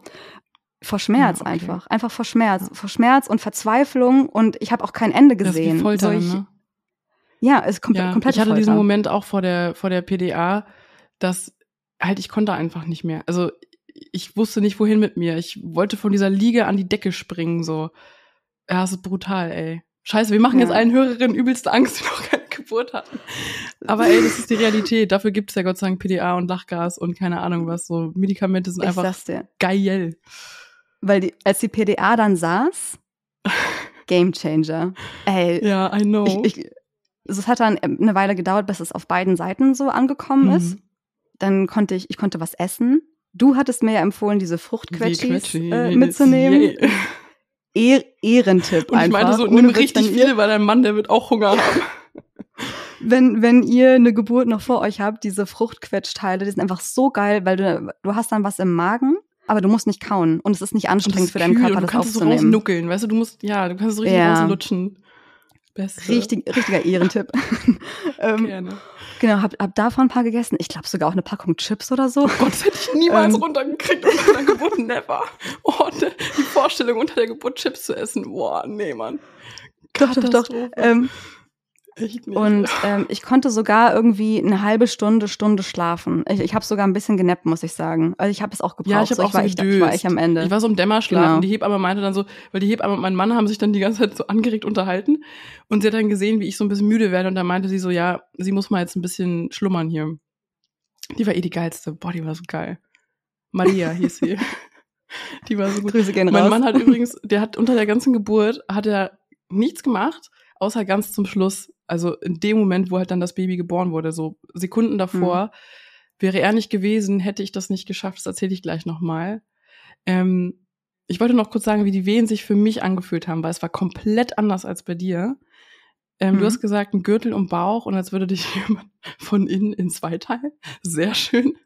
Vor Schmerz Ja, okay. einfach. Einfach vor Schmerz. Vor Schmerz und Verzweiflung und ich habe auch kein Ende Das ist gesehen. Folter, so ich, ne? Ja, es ist komplett, Ja, komplett ich hatte Folter. diesen Moment auch vor der, vor der PDA, dass halt ich konnte einfach nicht mehr. Also ich wusste nicht, wohin mit mir. Ich wollte von dieser Liege an die Decke springen, so. Ja, es ist brutal, ey. Scheiße, wir machen Ja. jetzt allen Hörerinnen übelste Angst, die noch keine Geburt hatten. Aber ey, das ist die Realität. Dafür gibt's ja Gott sei Dank PDA und Lachgas und keine Ahnung was. So Medikamente sind ich einfach geil. Weil die, als die PDA dann saß, Game Changer. Ey, Ja, I know. ich, ich, es hat dann eine Weile gedauert, bis es auf beiden Seiten so angekommen Mhm. ist. Dann konnte ich, ich konnte was essen. Du hattest mir ja empfohlen, diese Die Fruchtquetschis Quetschis, äh, mitzunehmen. yay. Eh Ehrentipp Und ich einfach. meinte so, nimm richtig viele, weil dein Mann, der wird auch Hunger haben. wenn, wenn ihr eine Geburt noch vor euch habt, diese Fruchtquetschteile, die sind einfach so geil, weil du, du hast dann was im Magen, aber du musst nicht kauen und es ist nicht das anstrengend ist für deinen Körper, und du das kannst es so aufzunehmen. rausnuckeln, weißt du, du musst, ja, du kannst es richtig Ja. rauslutschen. Beste. Richtig, richtiger Ehrentipp. ähm, Gerne. genau, hab, hab davon ein paar gegessen. Ich glaube sogar auch eine Packung Chips oder so. Oh Gott, das hätte ich niemals Ähm. runtergekriegt unter der Geburt, never. Oh, ne, die Vorstellung, unter der Geburt Chips zu essen, boah, nee, Mann. Doch, doch, doch. Ähm, Echt nicht. und ähm, ich konnte sogar irgendwie eine halbe Stunde, Stunde schlafen. Ich, ich habe sogar ein bisschen genappt, muss ich sagen. Also ich habe es auch gebraucht. ja, ich so, auch so war, echt, ich war echt am Ende. Ich war so im Dämmerschlaf Genau. die Hebamme meinte dann so, weil die Hebamme und mein Mann haben sich dann die ganze Zeit so angeregt unterhalten und sie hat dann gesehen, wie ich so ein bisschen müde werde und da meinte sie so, ja, sie muss mal jetzt ein bisschen schlummern hier. Die war eh die geilste. Boah, die war so geil. Maria hieß sie. Die war so gut. Grüße gehen Mein raus. Mann hat übrigens, der hat unter der ganzen Geburt, hat er nichts gemacht, außer ganz zum Schluss. Also in dem Moment, wo halt dann das Baby geboren wurde, so Sekunden davor, Mhm. wäre er nicht gewesen, hätte ich das nicht geschafft. Das erzähle ich gleich nochmal. Ähm, ich wollte noch kurz sagen, wie die Wehen sich für mich angefühlt haben, weil es war komplett anders als bei dir. Ähm, Mhm. Du hast gesagt, ein Gürtel um Bauch und als würde dich jemand von innen in zwei teilen. Sehr schön.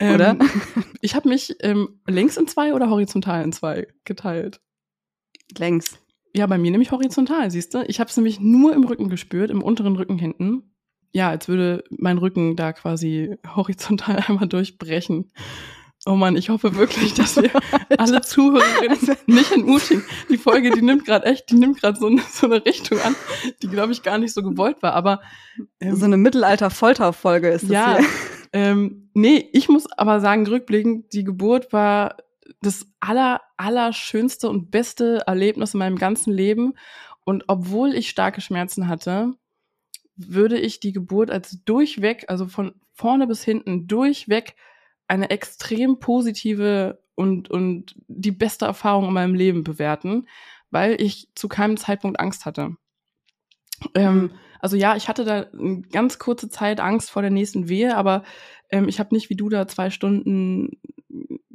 Ähm, Oder? Ich habe mich ähm, längs in zwei oder horizontal in zwei geteilt. Längs. Ja, bei mir nämlich horizontal, siehst du? Ich habe es nämlich nur im Rücken gespürt, im unteren Rücken hinten. Ja, als würde mein Rücken da quasi horizontal einmal durchbrechen. Oh Mann, ich hoffe wirklich, dass wir alle Zuhörerinnen nicht entmutigen. Die Folge, die nimmt gerade echt, die nimmt gerade so, eine, so eine Richtung an, die glaube ich gar nicht so gewollt war. Aber ähm, so eine Mittelalter-Folterfolge ist das ja, hier. Ähm, nee, ich muss aber sagen, rückblickend, die Geburt war das aller, aller schönste und beste Erlebnis in meinem ganzen Leben. Und obwohl ich starke Schmerzen hatte, würde ich die Geburt als durchweg, also von vorne bis hinten durchweg eine extrem positive und, und die beste Erfahrung in meinem Leben bewerten, weil ich zu keinem Zeitpunkt Angst hatte. Ähm, also ja, ich hatte da eine ganz kurze Zeit Angst vor der nächsten Wehe, aber ähm, ich habe nicht wie du da zwei Stunden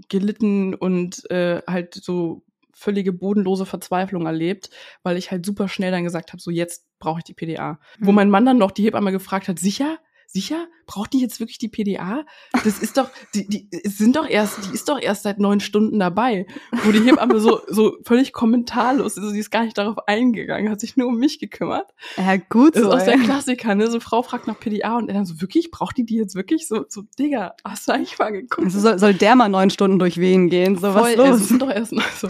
gelitten und äh, halt so völlige bodenlose Verzweiflung erlebt, weil ich halt super schnell dann gesagt habe, so jetzt brauche ich die PDA. Mhm. Wo mein Mann dann noch die Hebamme gefragt hat, sicher? Sicher? Braucht die jetzt wirklich die PDA? Das ist doch, die, die sind doch erst, die ist doch erst seit neun Stunden dabei. Wo die Hebamme so, so völlig kommentarlos, also sie ist gar nicht darauf eingegangen, hat sich nur um mich gekümmert. Ja, gut so. Das ist auch der Klassiker, ne? So Frau fragt nach PDA und er dann so, wirklich? Braucht die die jetzt wirklich? So, so, Digga, hast du eigentlich mal geguckt? Also soll, soll der mal neun Stunden durch Wehen gehen? So, Voll, was los? Es sind doch erst noch so.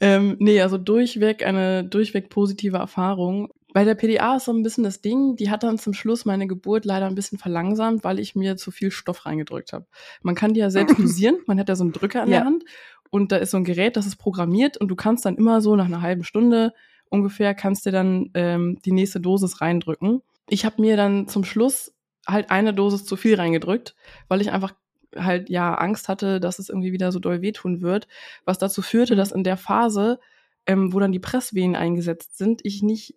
Ähm, nee, also durchweg eine durchweg positive Erfahrung. Bei der PDA ist so ein bisschen das Ding, die hat dann zum Schluss meine Geburt leider ein bisschen verlangsamt, weil ich mir zu viel Stoff reingedrückt habe. Man kann die ja selbst dosieren, man hat ja so einen Drücker in ja. der Hand und da ist so ein Gerät, das ist programmiert und du kannst dann immer so nach einer halben Stunde ungefähr kannst dir dann ähm, die nächste Dosis reindrücken. Ich habe mir dann zum Schluss halt eine Dosis zu viel reingedrückt, weil ich einfach halt ja Angst hatte, dass es irgendwie wieder so doll wehtun wird, was dazu führte, dass in der Phase, ähm, wo dann die Presswehen eingesetzt sind, ich nicht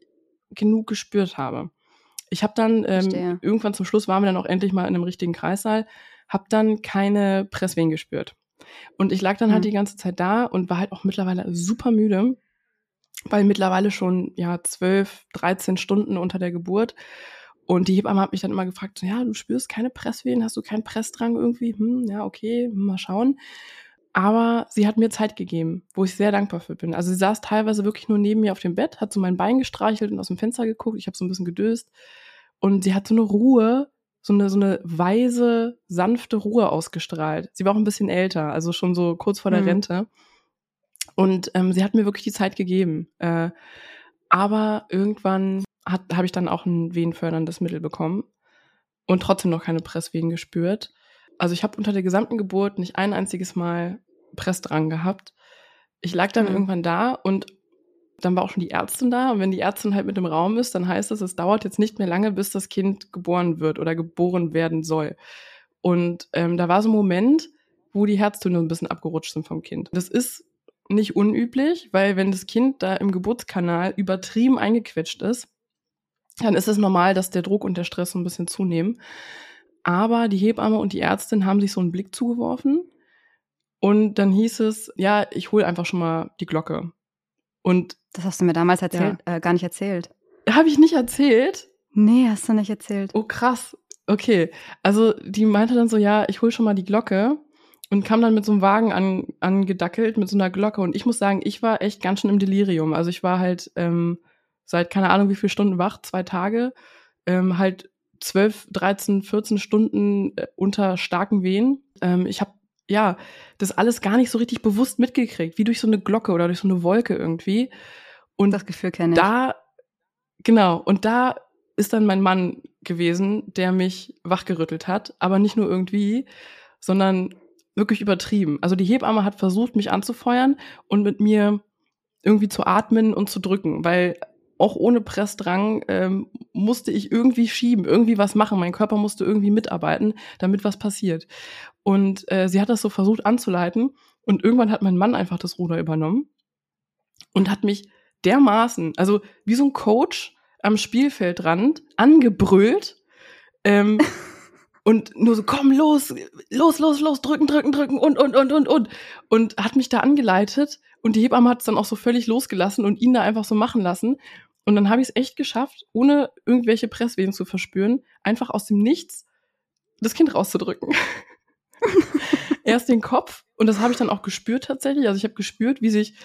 genug gespürt habe. Ich habe dann ähm, irgendwann zum Schluss waren wir dann auch endlich mal in einem richtigen Kreissaal, habe dann keine Presswehen gespürt. Und ich lag dann halt mhm. die ganze Zeit da und war halt auch mittlerweile super müde, weil mittlerweile schon ja zwölf, dreizehn Stunden unter der Geburt. Und die Hebamme hat mich dann immer gefragt, so, ja, du spürst keine Presswehen, hast du keinen Pressdrang irgendwie? Hm, ja, okay, mal schauen. Aber sie hat mir Zeit gegeben, wo ich sehr dankbar für bin. Also sie saß teilweise wirklich nur neben mir auf dem Bett, hat so mein Bein gestreichelt und aus dem Fenster geguckt. Ich habe so ein bisschen gedöst. Und sie hat so eine Ruhe, so eine, so eine weise, sanfte Ruhe ausgestrahlt. Sie war auch ein bisschen älter, also schon so kurz vor der mhm. Rente. Und ähm, sie hat mir wirklich die Zeit gegeben. Äh, aber irgendwann habe ich dann auch ein wehenförderndes Mittel bekommen und trotzdem noch keine Presswehen gespürt. Also ich habe unter der gesamten Geburt nicht ein einziges Mal Pressdrang gehabt. Ich lag dann mhm. irgendwann da und dann war auch schon die Ärztin da. Und wenn die Ärztin halt mit im Raum ist, dann heißt es, es dauert jetzt nicht mehr lange, bis das Kind geboren wird oder geboren werden soll. Und ähm, da war so ein Moment, wo die Herztöne ein bisschen abgerutscht sind vom Kind. Das ist nicht unüblich, weil wenn das Kind da im Geburtskanal übertrieben eingequetscht ist, dann ist es normal, dass der Druck und der Stress so ein bisschen zunehmen. Aber die Hebamme und die Ärztin haben sich so einen Blick zugeworfen und dann hieß es, ja, ich hole einfach schon mal die Glocke. Und das hast du mir damals erzählt, ja. äh, gar nicht erzählt. Habe ich nicht erzählt? Nee, hast du nicht erzählt. Oh krass. Okay, also die meinte dann so, ja, ich hole schon mal die Glocke und kam dann mit so einem Wagen an, angedackelt mit so einer Glocke und ich muss sagen, ich war echt ganz schön im Delirium. Also ich war halt ähm, seit keine Ahnung wie viele Stunden wach, zwei Tage, ähm, halt 12, 13, 14 Stunden äh, unter starken Wehen. Ähm, ich habe ja das alles gar nicht so richtig bewusst mitgekriegt, wie durch so eine Glocke oder durch so eine Wolke irgendwie. Und das Gefühl kenne ich. Da, genau, und da ist dann mein Mann gewesen, der mich wachgerüttelt hat, aber nicht nur irgendwie, sondern wirklich übertrieben. Also die Hebamme hat versucht, mich anzufeuern und mit mir irgendwie zu atmen und zu drücken, weil auch ohne Pressdrang ähm, musste ich irgendwie schieben, irgendwie was machen. Mein Körper musste irgendwie mitarbeiten, damit was passiert. Und äh, sie hat das so versucht anzuleiten. Und irgendwann hat mein Mann einfach das Ruder übernommen und hat mich dermaßen, also wie so ein Coach am Spielfeldrand, angebrüllt. Ähm, und nur so, komm, los, los, los, los, drücken, drücken, drücken und, und, und, und, und. Und hat mich da angeleitet und die Hebamme hat es dann auch so völlig losgelassen und ihn da einfach so machen lassen. Und dann habe ich es echt geschafft, ohne irgendwelche Presswehen zu verspüren, einfach aus dem Nichts das Kind rauszudrücken. Erst den Kopf und das habe ich dann auch gespürt tatsächlich. Also ich habe gespürt, wie sich,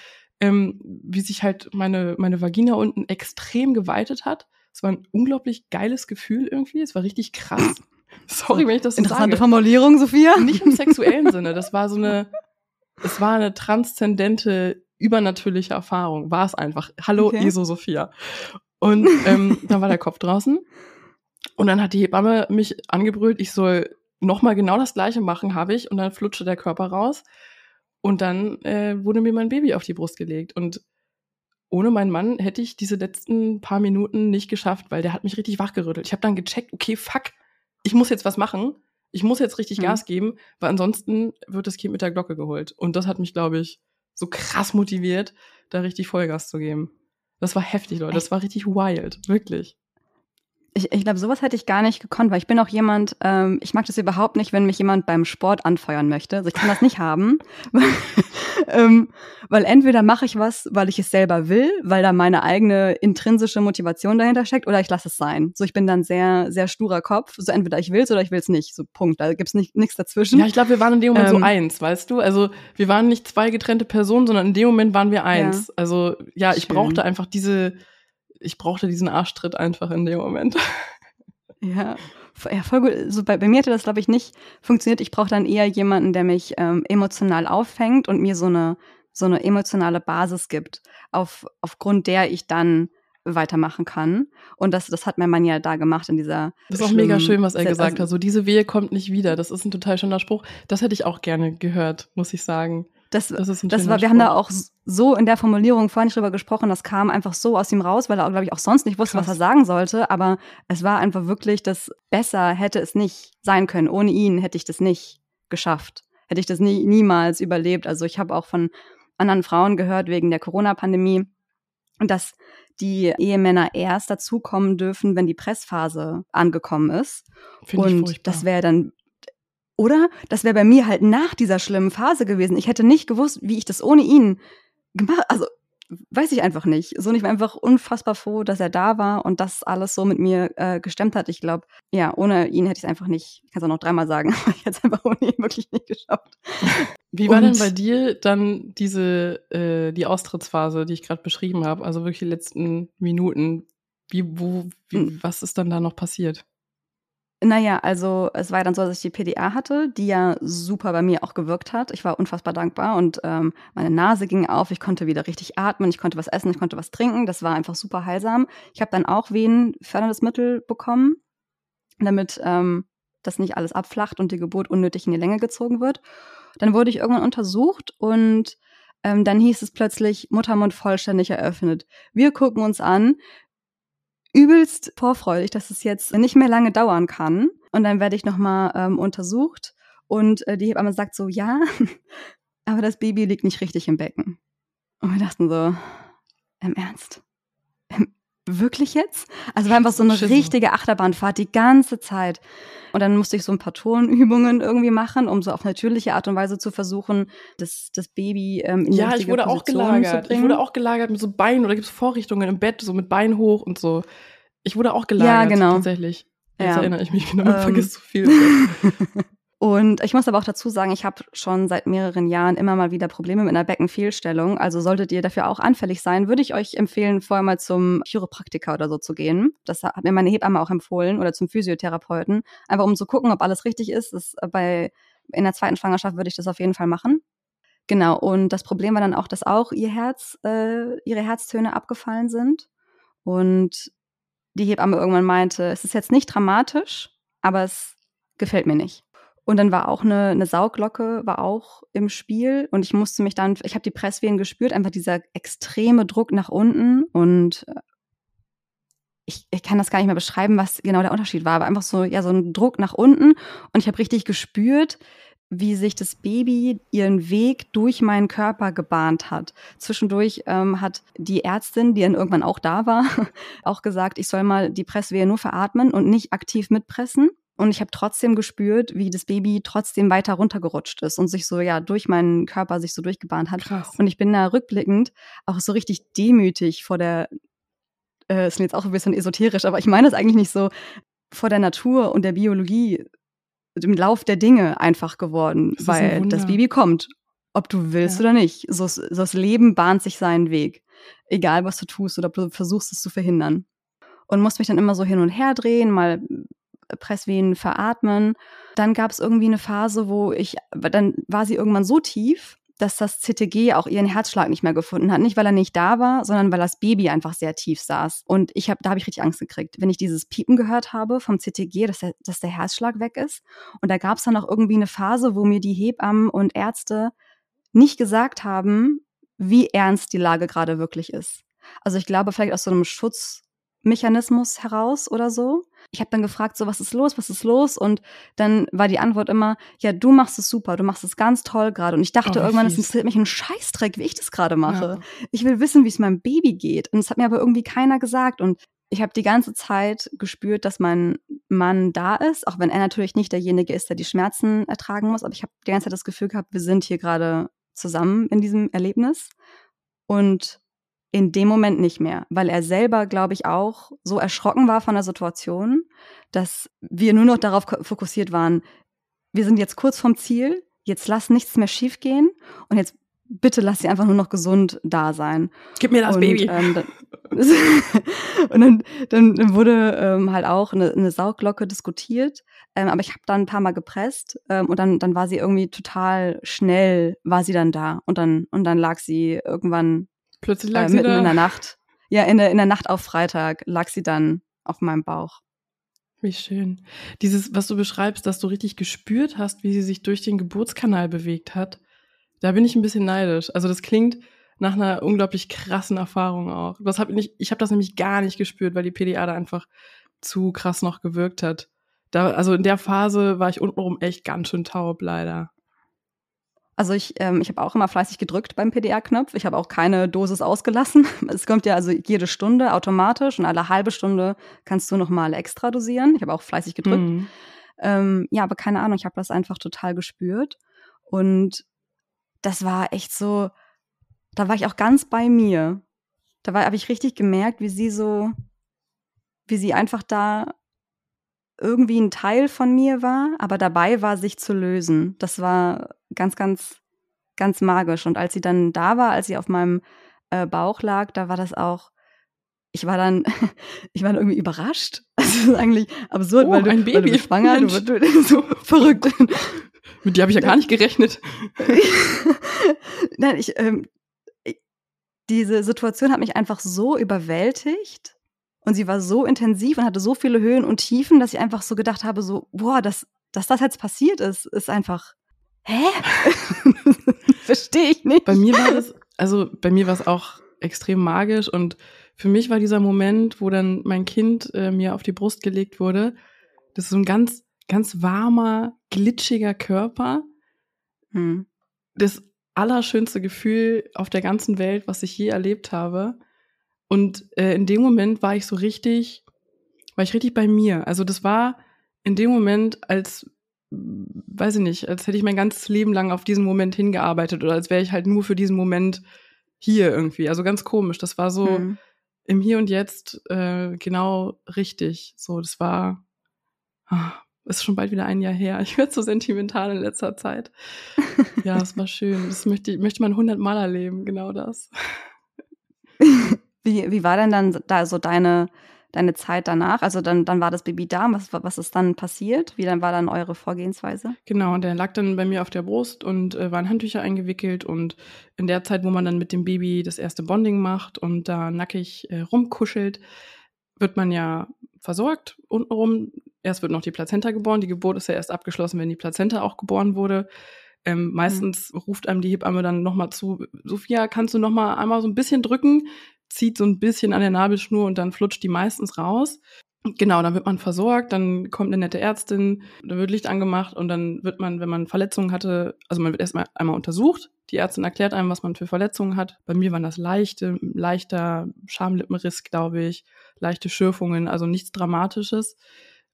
ähm, wie sich halt meine, meine Vagina unten extrem geweitet hat. Es war ein unglaublich geiles Gefühl irgendwie. Es war richtig krass. Sorry, wenn ich das so Interessante sage. Formulierung, Sophia. Nicht im sexuellen Sinne. Das war so eine, es war eine transzendente, übernatürliche Erfahrung. War es einfach. Hallo, Okay. Eso Sophia. Und ähm, dann war der Kopf draußen. Und dann hat die Hebamme mich angebrüllt, ich soll nochmal genau das Gleiche machen, habe ich. Und dann flutschte der Körper raus. Und dann äh, wurde mir mein Baby auf die Brust gelegt. Und ohne meinen Mann hätte ich diese letzten paar Minuten nicht geschafft, weil der hat mich richtig wachgerüttelt. Ich habe dann gecheckt, okay, fuck, ich muss jetzt was machen. Ich muss jetzt richtig Mhm. Gas geben, weil ansonsten wird das Kind mit der Glocke geholt. Und das hat mich, glaube ich, so krass motiviert, da richtig Vollgas zu geben. Das war heftig, Leute. Das war richtig wild. Wirklich. Ich, ich glaube, sowas hätte ich gar nicht gekonnt, weil ich bin auch jemand, ähm, ich mag das überhaupt nicht, wenn mich jemand beim Sport anfeuern möchte. Also ich kann das nicht haben. Weil, ähm, weil entweder mache ich was, weil ich es selber will, weil da meine eigene intrinsische Motivation dahinter steckt, oder ich lasse es sein. So, ich bin dann sehr, sehr sturer Kopf. So entweder ich will es oder ich will es nicht. So Punkt. Da gibt's nicht nichts dazwischen. Ja, ich glaube, wir waren in dem Moment so Ähm, eins, weißt du? Also wir waren nicht zwei getrennte Personen, sondern in dem Moment waren wir eins. Also ja, ich Schön. brauchte einfach diese, ich brauchte diesen Arschtritt einfach in dem Moment. Ja, ja voll gut. So bei, bei mir hätte das, glaube ich, nicht funktioniert. Ich brauche dann eher jemanden, der mich ähm, emotional auffängt und mir so eine, so eine emotionale Basis gibt, auf, aufgrund der ich dann weitermachen kann. Und das, das hat mein Mann ja da gemacht in dieser. Das ist auch mega schön, was er gesagt also, hat. So, diese Wehe kommt nicht wieder. Das ist ein total schöner Spruch. Das hätte ich auch gerne gehört, muss ich sagen. Das, Das ist ein das war, wir haben da Spruch. auch so in der Formulierung vorhin nicht drüber gesprochen, das kam einfach so aus ihm raus, weil er, glaube ich, auch sonst nicht wusste, was Krass. er sagen sollte. Aber es war einfach wirklich, das besser hätte es nicht sein können. Ohne ihn hätte ich das nicht geschafft. Hätte ich das nie, niemals überlebt. Also ich habe auch von anderen Frauen gehört wegen der Corona-Pandemie, dass die Ehemänner erst dazukommen dürfen, wenn die Pressphase angekommen ist. Finde ich Und das wäre dann, oder? Das wäre bei mir halt nach dieser schlimmen Phase gewesen. Ich hätte nicht gewusst, wie ich das ohne ihn gemacht, also weiß ich einfach nicht. So, und ich war einfach unfassbar froh, dass er da war und das alles so mit mir äh, gestemmt hat. Ich glaube, ja, ohne ihn hätte ich es einfach nicht, ich kann es auch noch dreimal sagen, aber ich hätte es einfach ohne ihn wirklich nicht geschafft. Wie war denn Und- bei dir dann diese, äh, die Austrittsphase, die ich gerade beschrieben habe? Also wirklich die letzten Minuten. Wie, wo, wie, Mhm. was ist dann da noch passiert? Naja, also es war dann so, dass ich die PDA hatte, die ja super bei mir auch gewirkt hat. Ich war unfassbar dankbar und ähm, meine Nase ging auf, ich konnte wieder richtig atmen, ich konnte was essen, ich konnte was trinken. Das war einfach super heilsam. Ich habe dann auch venenförderndes Mittel bekommen, damit ähm, das nicht alles abflacht und die Geburt unnötig in die Länge gezogen wird. Dann wurde ich irgendwann untersucht und ähm, dann hieß es plötzlich Muttermund vollständig eröffnet. Wir gucken uns an, übelst vorfreudig, dass es jetzt nicht mehr lange dauern kann. Und dann werde ich nochmal ähm, untersucht und äh, die Hebamme sagt so, ja, aber das Baby liegt nicht richtig im Becken. Und wir dachten so, im Ernst? Im, wirklich jetzt? Also war einfach so eine Schisse. richtige Achterbahnfahrt die ganze Zeit. Und dann musste ich so ein paar Tonübungen irgendwie machen, um so auf natürliche Art und Weise zu versuchen, das, das Baby ähm, in die Ja, ich richtige wurde auch Position zu gelagert. Ich bringen. wurde auch gelagert mit so Beinen oder gibt es Vorrichtungen im Bett, so mit Beinen hoch und so. Ich wurde auch gelagert, genau. tatsächlich. Jetzt Ja. erinnere ich mich wieder, man Ähm. vergisst so viel. Und ich muss aber auch dazu sagen, ich habe schon seit mehreren Jahren immer mal wieder Probleme mit einer Beckenfehlstellung. Also solltet ihr dafür auch anfällig sein, würde ich euch empfehlen, vorher mal zum Chiropraktiker oder so zu gehen. Das hat mir meine Hebamme auch empfohlen oder zum Physiotherapeuten. Einfach um zu gucken, ob alles richtig ist. Das bei, in der zweiten Schwangerschaft würde ich das auf jeden Fall machen. Genau, und das Problem war dann auch, dass auch ihr Herz, äh, ihre Herztöne abgefallen sind. Und die Hebamme irgendwann meinte, es ist jetzt nicht dramatisch, aber es gefällt mir nicht. Und dann war auch eine, eine Sauglocke war auch im Spiel und ich musste mich dann, ich habe die Presswehen gespürt, einfach dieser extreme Druck nach unten und äh, ich, ich kann das gar nicht mehr beschreiben, was genau der Unterschied war, aber einfach so, ja, so ein Druck nach unten und ich habe richtig gespürt, wie sich das Baby ihren Weg durch meinen Körper gebahnt hat. Zwischendurch ähm, hat die Ärztin, die dann irgendwann auch da war, auch gesagt, ich soll mal die Presswehe nur veratmen und nicht aktiv mitpressen. Und ich habe trotzdem gespürt, wie das Baby trotzdem weiter runtergerutscht ist und sich so ja durch meinen Körper sich so durchgebahnt hat. Krass. Und ich bin da rückblickend auch so richtig demütig vor der, äh, ist jetzt auch ein bisschen esoterisch, aber ich meine es eigentlich nicht so, vor der Natur und der Biologie, dem Lauf der Dinge einfach geworden, Das weil das. Baby kommt, ob du willst Ja. oder nicht. So, so das Leben bahnt sich seinen Weg, egal was du tust oder ob du versuchst es zu verhindern. Und musste mich dann immer so hin und her drehen, mal Presswehen veratmen. Dann gab es irgendwie eine Phase, wo ich, dann war sie irgendwann so tief, dass das CTG auch ihren Herzschlag nicht mehr gefunden hat. Nicht, weil er nicht da war, sondern weil das Baby einfach sehr tief saß. Und ich habe, da habe ich richtig Angst gekriegt, wenn ich dieses Piepen gehört habe vom CTG, dass der, dass der Herzschlag weg ist. Und da gab es dann auch irgendwie eine Phase, wo mir die Hebammen und Ärzte nicht gesagt haben, wie ernst die Lage gerade wirklich ist. Also ich glaube, vielleicht aus so einem Schutzmechanismus heraus oder so. Ich habe dann gefragt, so, was ist los, was ist los? Und dann war die Antwort immer, ja, du machst es super, du machst es ganz toll gerade. Und ich dachte oh, irgendwann, es interessiert mich ein Scheißdreck, wie ich das gerade mache. Ja. Ich will wissen, wie es meinem Baby geht. Und es hat mir aber irgendwie keiner gesagt. Und ich habe die ganze Zeit gespürt, dass mein Mann da ist, auch wenn er natürlich nicht derjenige ist, der die Schmerzen ertragen muss. Aber ich habe die ganze Zeit das Gefühl gehabt, wir sind hier gerade zusammen in diesem Erlebnis. Und in dem Moment nicht mehr, weil er selber, glaube ich, auch so erschrocken war von der Situation, dass wir nur noch darauf fokussiert waren, wir sind jetzt kurz vom Ziel, jetzt lass nichts mehr schiefgehen und jetzt bitte lass sie einfach nur noch gesund da sein. Gib mir das und, Baby. Ähm, dann, und dann, dann wurde ähm, halt auch eine, eine Sauglocke diskutiert, ähm, aber ich habe dann ein paar Mal gepresst ähm, und dann, dann war sie irgendwie total schnell, war sie dann da und dann und dann lag sie irgendwann Plötzlich lag äh, sie mitten da. in der Nacht. Ja, in der, in der Nacht auf Freitag lag sie dann auf meinem Bauch. Wie schön. Dieses, was du beschreibst, dass du richtig gespürt hast, wie sie sich durch den Geburtskanal bewegt hat, da bin ich ein bisschen neidisch. Also das klingt nach einer unglaublich krassen Erfahrung auch. Das hab ich ich habe das nämlich gar nicht gespürt, weil die PDA da einfach zu krass noch gewirkt hat. Da, also in der Phase war ich untenrum echt ganz schön taub, leider. Also ich, ähm, ich habe auch immer fleißig gedrückt beim PDA-Knopf. Ich habe auch keine Dosis ausgelassen. Es kommt ja also jede Stunde automatisch und alle halbe Stunde kannst du nochmal extra dosieren. Ich habe auch fleißig gedrückt. Mhm. Ähm, ja, aber keine Ahnung, ich habe das einfach total gespürt. Und das war echt so, da war ich auch ganz bei mir. Da habe ich richtig gemerkt, wie sie so, wie sie einfach da irgendwie ein Teil von mir war, aber dabei war, sich zu lösen. Das war ganz, ganz, ganz magisch. Und als sie dann da war, als sie auf meinem äh, Bauch lag, da war das auch, ich war dann, ich war dann irgendwie überrascht. Das ist eigentlich absurd, oh, weil, du, ein Baby. weil du bist schwanger, du, du, so verrückt. Mit dir habe ich ja gar nicht gerechnet. Nein, ich, ähm, diese Situation hat mich einfach so überwältigt und sie war so intensiv und hatte so viele Höhen und Tiefen, dass ich einfach so gedacht habe, so, boah, dass, dass das jetzt passiert ist, ist einfach, hä? Verstehe ich nicht. Bei mir war das, also bei mir war es auch extrem magisch und für mich war dieser Moment, wo dann mein Kind äh, mir auf die Brust gelegt wurde, das ist so ein ganz, ganz warmer, glitschiger Körper. Hm. Das allerschönste Gefühl auf der ganzen Welt, was ich je erlebt habe. Und äh, in dem Moment war ich so richtig, war ich richtig bei mir. Also das war in dem Moment, als, weiß ich nicht, als hätte ich mein ganzes Leben lang auf diesen Moment hingearbeitet oder als wäre ich halt nur für diesen Moment hier irgendwie. Also ganz komisch. Das war so hm. im Hier und Jetzt äh, genau richtig. So, das war, ah, ist schon bald wieder ein Jahr her. Ich werde so sentimental in letzter Zeit. ja, es war schön. Das möchte, möchte man hundertmal erleben, genau das. Wie, wie war denn dann da so deine, deine Zeit danach? Also dann, dann war das Baby da. Was, was ist dann passiert? Wie dann war dann eure Vorgehensweise? Genau, der lag dann bei mir auf der Brust und äh, war in Handtücher eingewickelt. Und in der Zeit, wo man dann mit dem Baby das erste Bonding macht und da nackig äh, rumkuschelt, wird man ja versorgt untenrum. Erst wird noch die Plazenta geboren. Die Geburt ist ja erst abgeschlossen, wenn die Plazenta auch geboren wurde. Ähm, mhm. meistens mhm. ruft einem die Hebamme dann nochmal zu, Sophia, kannst du nochmal einmal so ein bisschen drücken? Zieht so ein bisschen an der Nabelschnur und dann flutscht die meistens raus. Genau, dann wird man versorgt, dann kommt eine nette Ärztin, dann wird Licht angemacht und dann wird man, wenn man Verletzungen hatte, also man wird erstmal einmal untersucht. Die Ärztin erklärt einem, was man für Verletzungen hat. Bei mir waren das leichte, leichter Schamlippenriss, glaube ich, leichte Schürfungen, also nichts Dramatisches.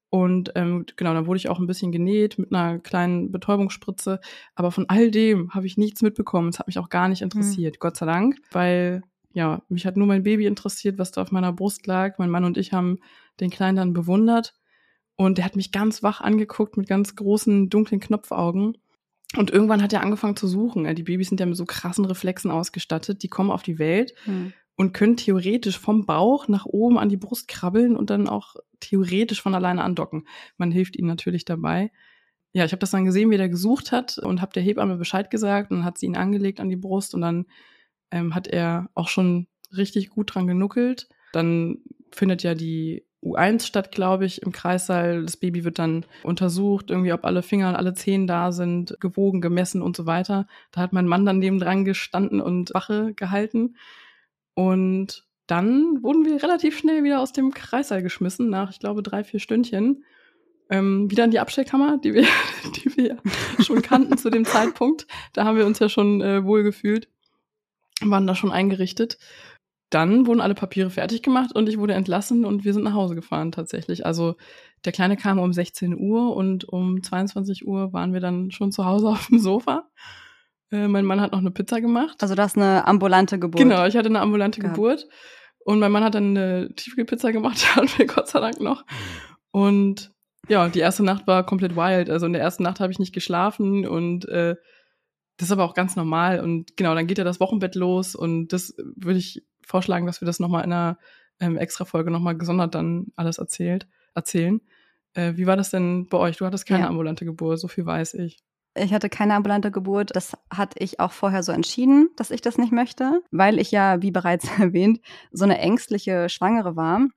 Und ähm, genau, dann wurde ich auch ein bisschen genäht mit einer kleinen Betäubungsspritze. Aber von all dem habe ich nichts mitbekommen. Es hat mich auch gar nicht interessiert, mhm. Gott sei Dank, weil ja, mich hat nur mein Baby interessiert, was da auf meiner Brust lag. Mein Mann und ich haben den Kleinen dann bewundert. Und der hat mich ganz wach angeguckt mit ganz großen, dunklen Knopfaugen. Und irgendwann hat er angefangen zu suchen. Die Babys sind ja mit so krassen Reflexen ausgestattet. Die kommen auf die Welt. Mhm. und können theoretisch vom Bauch nach oben an die Brust krabbeln und dann auch theoretisch von alleine andocken. Man hilft ihnen natürlich dabei. Ja, ich habe das dann gesehen, wie der gesucht hat und habe der Hebamme Bescheid gesagt und hat sie ihn angelegt an die Brust und dann ähm, hat er auch schon richtig gut dran genuckelt. Dann findet ja die U1 statt, glaube ich, im Kreissaal. Das Baby wird dann untersucht, irgendwie, ob alle Finger und alle Zehen da sind, gewogen, gemessen und so weiter. Da hat mein Mann dann neben dran gestanden und Wache gehalten. Und dann wurden wir relativ schnell wieder aus dem Kreissaal geschmissen, nach, ich glaube, drei, vier Stündchen. Ähm, wieder in die Abstellkammer, die wir, die wir schon kannten zu dem Zeitpunkt. Da haben wir uns ja schon äh, wohl gefühlt, waren da schon eingerichtet dann wurden alle Papiere fertig gemacht und ich wurde entlassen und wir sind nach Hause gefahren tatsächlich. Also der Kleine kam um 16 Uhr und um 22 Uhr waren wir dann schon zu Hause auf dem Sofa. Äh, mein Mann hat noch eine Pizza gemacht. Also das ist eine ambulante Geburt. Genau, ich hatte eine ambulante gehabt. Geburt. Und mein Mann hat dann eine Tiefkühlpizza gemacht, die hatten wir Gott sei Dank noch. Und ja, die erste Nacht war komplett wild. Also in der ersten Nacht habe ich nicht geschlafen und äh, das ist aber auch ganz normal. Und genau, dann geht ja das Wochenbett los und das würde ich vorschlagen, dass wir das nochmal in einer ähm, Extra-Folge nochmal gesondert dann alles erzählt, erzählen. Äh, wie war das denn bei euch? Du hattest keine ja. ambulante Geburt, so viel weiß ich. Ich hatte keine ambulante Geburt. Das hatte ich auch vorher so entschieden, dass ich das nicht möchte, weil ich ja, wie bereits erwähnt, so eine ängstliche Schwangere war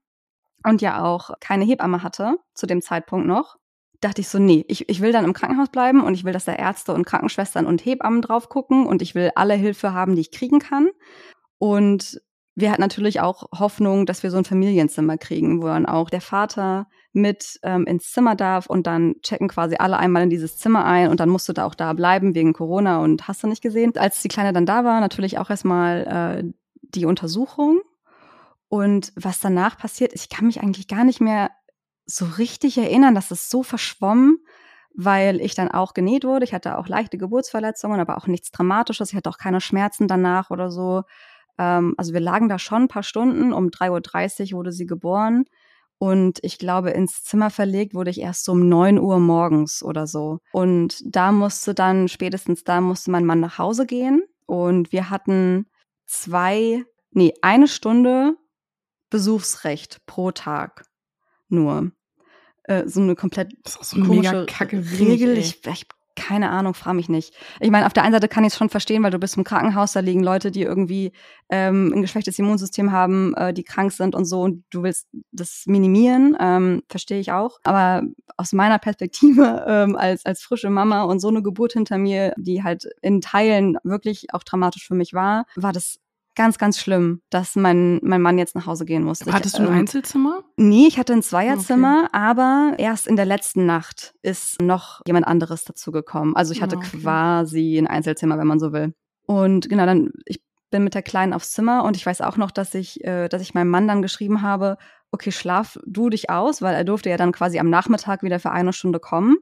und ja auch keine Hebamme hatte zu dem Zeitpunkt noch. Dachte ich so, nee, ich, ich will dann im Krankenhaus bleiben und ich will, dass da Ärzte und Krankenschwestern und Hebammen drauf gucken und ich will alle Hilfe haben, die ich kriegen kann. Und wir hatten natürlich auch Hoffnung, dass wir so ein Familienzimmer kriegen, wo dann auch der Vater mit ähm, ins Zimmer darf und dann checken quasi alle einmal in dieses Zimmer ein und dann musst du da auch da bleiben wegen Corona und hast du nicht gesehen. Als die Kleine dann da war, natürlich auch erstmal äh, die Untersuchung und was danach passiert, ich kann mich eigentlich gar nicht mehr so richtig erinnern, dass es so verschwommen, weil ich dann auch genäht wurde. Ich hatte auch leichte Geburtsverletzungen, aber auch nichts Dramatisches. Ich hatte auch keine Schmerzen danach oder so. Ähm, also wir lagen da schon ein paar Stunden. Um 3.30 Uhr wurde sie geboren. Und ich glaube, ins Zimmer verlegt wurde ich erst um 9 Uhr morgens oder so. Und da musste dann, spätestens da musste mein Mann nach Hause gehen. Und wir hatten zwei, nee, eine Stunde Besuchsrecht pro Tag. Nur. Äh, so eine komplett das ist so kacke Regel. Ich, ich keine Ahnung, frage mich nicht. Ich meine, auf der einen Seite kann ich es schon verstehen, weil du bist im Krankenhaus, da liegen Leute, die irgendwie ähm, ein geschwächtes Immunsystem haben, äh, die krank sind und so, und du willst das minimieren, ähm, verstehe ich auch. Aber aus meiner Perspektive ähm, als, als frische Mama und so eine Geburt hinter mir, die halt in Teilen wirklich auch dramatisch für mich war, war das ganz, ganz schlimm, dass mein, mein Mann jetzt nach Hause gehen musste. Hattest ich, du ein ähm, Einzelzimmer? Nee, ich hatte ein Zweierzimmer, okay. aber erst in der letzten Nacht ist noch jemand anderes dazugekommen. Also ich hatte ah, okay. quasi ein Einzelzimmer, wenn man so will. Und genau, dann, ich bin mit der Kleinen aufs Zimmer und ich weiß auch noch, dass ich, äh, dass ich meinem Mann dann geschrieben habe, okay, schlaf du dich aus, weil er durfte ja dann quasi am Nachmittag wieder für eine Stunde kommen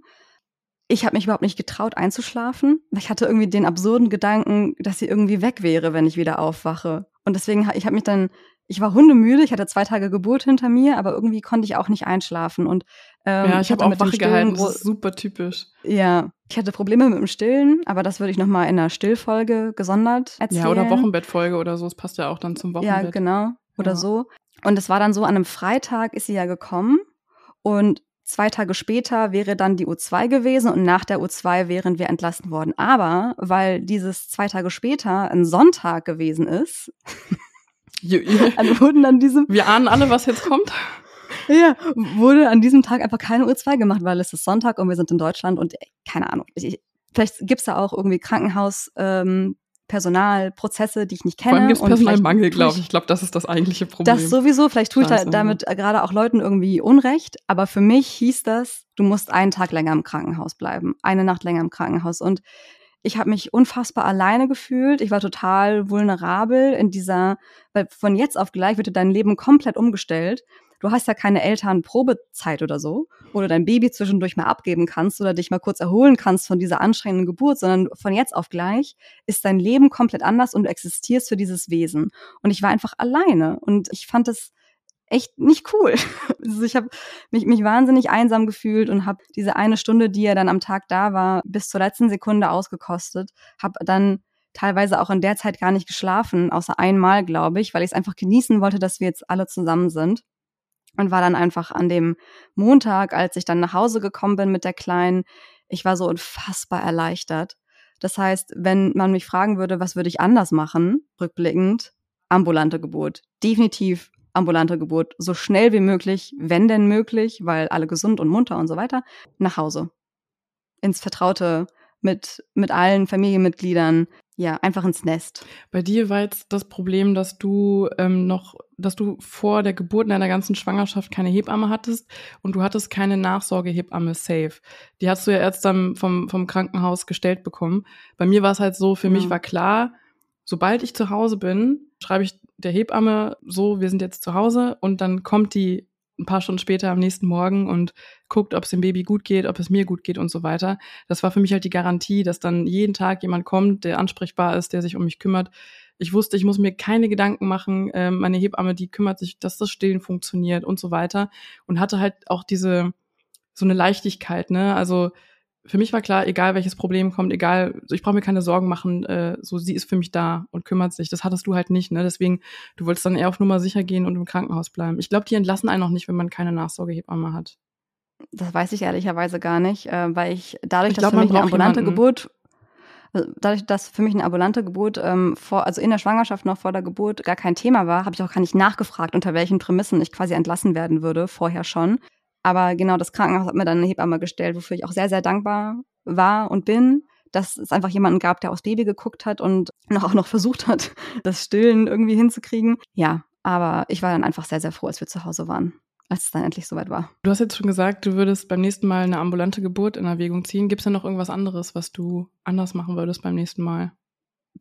ich habe mich überhaupt nicht getraut einzuschlafen. Ich hatte irgendwie den absurden Gedanken, dass sie irgendwie weg wäre, wenn ich wieder aufwache. Und deswegen, ich habe mich dann, ich war hundemüde, ich hatte zwei Tage Geburt hinter mir, aber irgendwie konnte ich auch nicht einschlafen. Und ähm, ja, ich, ich habe auch wach gehalten, das ist super typisch. Ja, ich hatte Probleme mit dem Stillen, aber das würde ich nochmal in einer Stillfolge gesondert erzählen. Ja, oder Wochenbettfolge oder so, es passt ja auch dann zum Wochenbett. Ja, genau, oder ja. so. Und es war dann so, an einem Freitag ist sie ja gekommen und Zwei Tage später wäre dann die U2 gewesen und nach der U2 wären wir entlassen worden. Aber weil dieses zwei Tage später ein Sonntag gewesen ist, dann wurden an diesem. Wir ahnen alle, was jetzt kommt. Ja, wurde an diesem Tag einfach keine U2 gemacht, weil es ist Sonntag und wir sind in Deutschland und keine Ahnung. Ich, vielleicht gibt's da auch irgendwie Krankenhaus. Ähm, Personal, Prozesse, die ich nicht kenne. Vor allem gibt es Personalmangel, glaube ich. Ich glaube, das ist das eigentliche Problem. Das sowieso. Vielleicht tue ich da, damit gerade auch Leuten irgendwie Unrecht. Aber für mich hieß das, du musst einen Tag länger im Krankenhaus bleiben, eine Nacht länger im Krankenhaus. Und ich habe mich unfassbar alleine gefühlt. Ich war total vulnerabel in dieser, weil von jetzt auf gleich wird dein Leben komplett umgestellt du hast ja keine Elternprobezeit oder so, wo du dein Baby zwischendurch mal abgeben kannst oder dich mal kurz erholen kannst von dieser anstrengenden Geburt, sondern von jetzt auf gleich ist dein Leben komplett anders und du existierst für dieses Wesen. Und ich war einfach alleine und ich fand es echt nicht cool. Also ich habe mich, mich wahnsinnig einsam gefühlt und habe diese eine Stunde, die er dann am Tag da war, bis zur letzten Sekunde ausgekostet. Habe dann teilweise auch in der Zeit gar nicht geschlafen, außer einmal, glaube ich, weil ich es einfach genießen wollte, dass wir jetzt alle zusammen sind. Und war dann einfach an dem Montag, als ich dann nach Hause gekommen bin mit der Kleinen, ich war so unfassbar erleichtert. Das heißt, wenn man mich fragen würde, was würde ich anders machen, rückblickend, ambulante Geburt. Definitiv ambulante Geburt. So schnell wie möglich, wenn denn möglich, weil alle gesund und munter und so weiter, nach Hause. Ins Vertraute mit, mit allen Familienmitgliedern, ja, einfach ins Nest. Bei dir war jetzt das Problem, dass du ähm, noch, dass du vor der Geburt in deiner ganzen Schwangerschaft keine Hebamme hattest und du hattest keine Nachsorgehebamme safe. Die hast du ja erst dann vom, vom Krankenhaus gestellt bekommen. Bei mir war es halt so, für ja. mich war klar, sobald ich zu Hause bin, schreibe ich der Hebamme so, wir sind jetzt zu Hause und dann kommt die ein paar Stunden später am nächsten Morgen und guckt, ob es dem Baby gut geht, ob es mir gut geht und so weiter. Das war für mich halt die Garantie, dass dann jeden Tag jemand kommt, der ansprechbar ist, der sich um mich kümmert. Ich wusste, ich muss mir keine Gedanken machen. Ähm, meine Hebamme, die kümmert sich, dass das Stillen funktioniert und so weiter. Und hatte halt auch diese, so eine Leichtigkeit, ne? Also für mich war klar, egal welches Problem kommt, egal, ich brauche mir keine Sorgen machen, äh, so sie ist für mich da und kümmert sich. Das hattest du halt nicht, ne? Deswegen, du wolltest dann eher auf Nummer sicher gehen und im Krankenhaus bleiben. Ich glaube, die entlassen einen auch nicht, wenn man keine Nachsorgehebamme hat. Das weiß ich ehrlicherweise gar nicht, äh, weil ich dadurch, ich glaub, dass für mich eine ambulante jemanden. Geburt also dadurch, dass für mich eine ambulante Geburt ähm, vor, also in der Schwangerschaft noch vor der Geburt gar kein Thema war, habe ich auch gar nicht nachgefragt, unter welchen Prämissen ich quasi entlassen werden würde, vorher schon. Aber genau das Krankenhaus hat mir dann eine Hebamme gestellt, wofür ich auch sehr, sehr dankbar war und bin, dass es einfach jemanden gab, der aufs Baby geguckt hat und noch auch noch versucht hat, das Stillen irgendwie hinzukriegen. Ja, aber ich war dann einfach sehr, sehr froh, als wir zu Hause waren, als es dann endlich soweit war. Du hast jetzt schon gesagt, du würdest beim nächsten Mal eine ambulante Geburt in Erwägung ziehen. Gibt es denn noch irgendwas anderes, was du anders machen würdest beim nächsten Mal?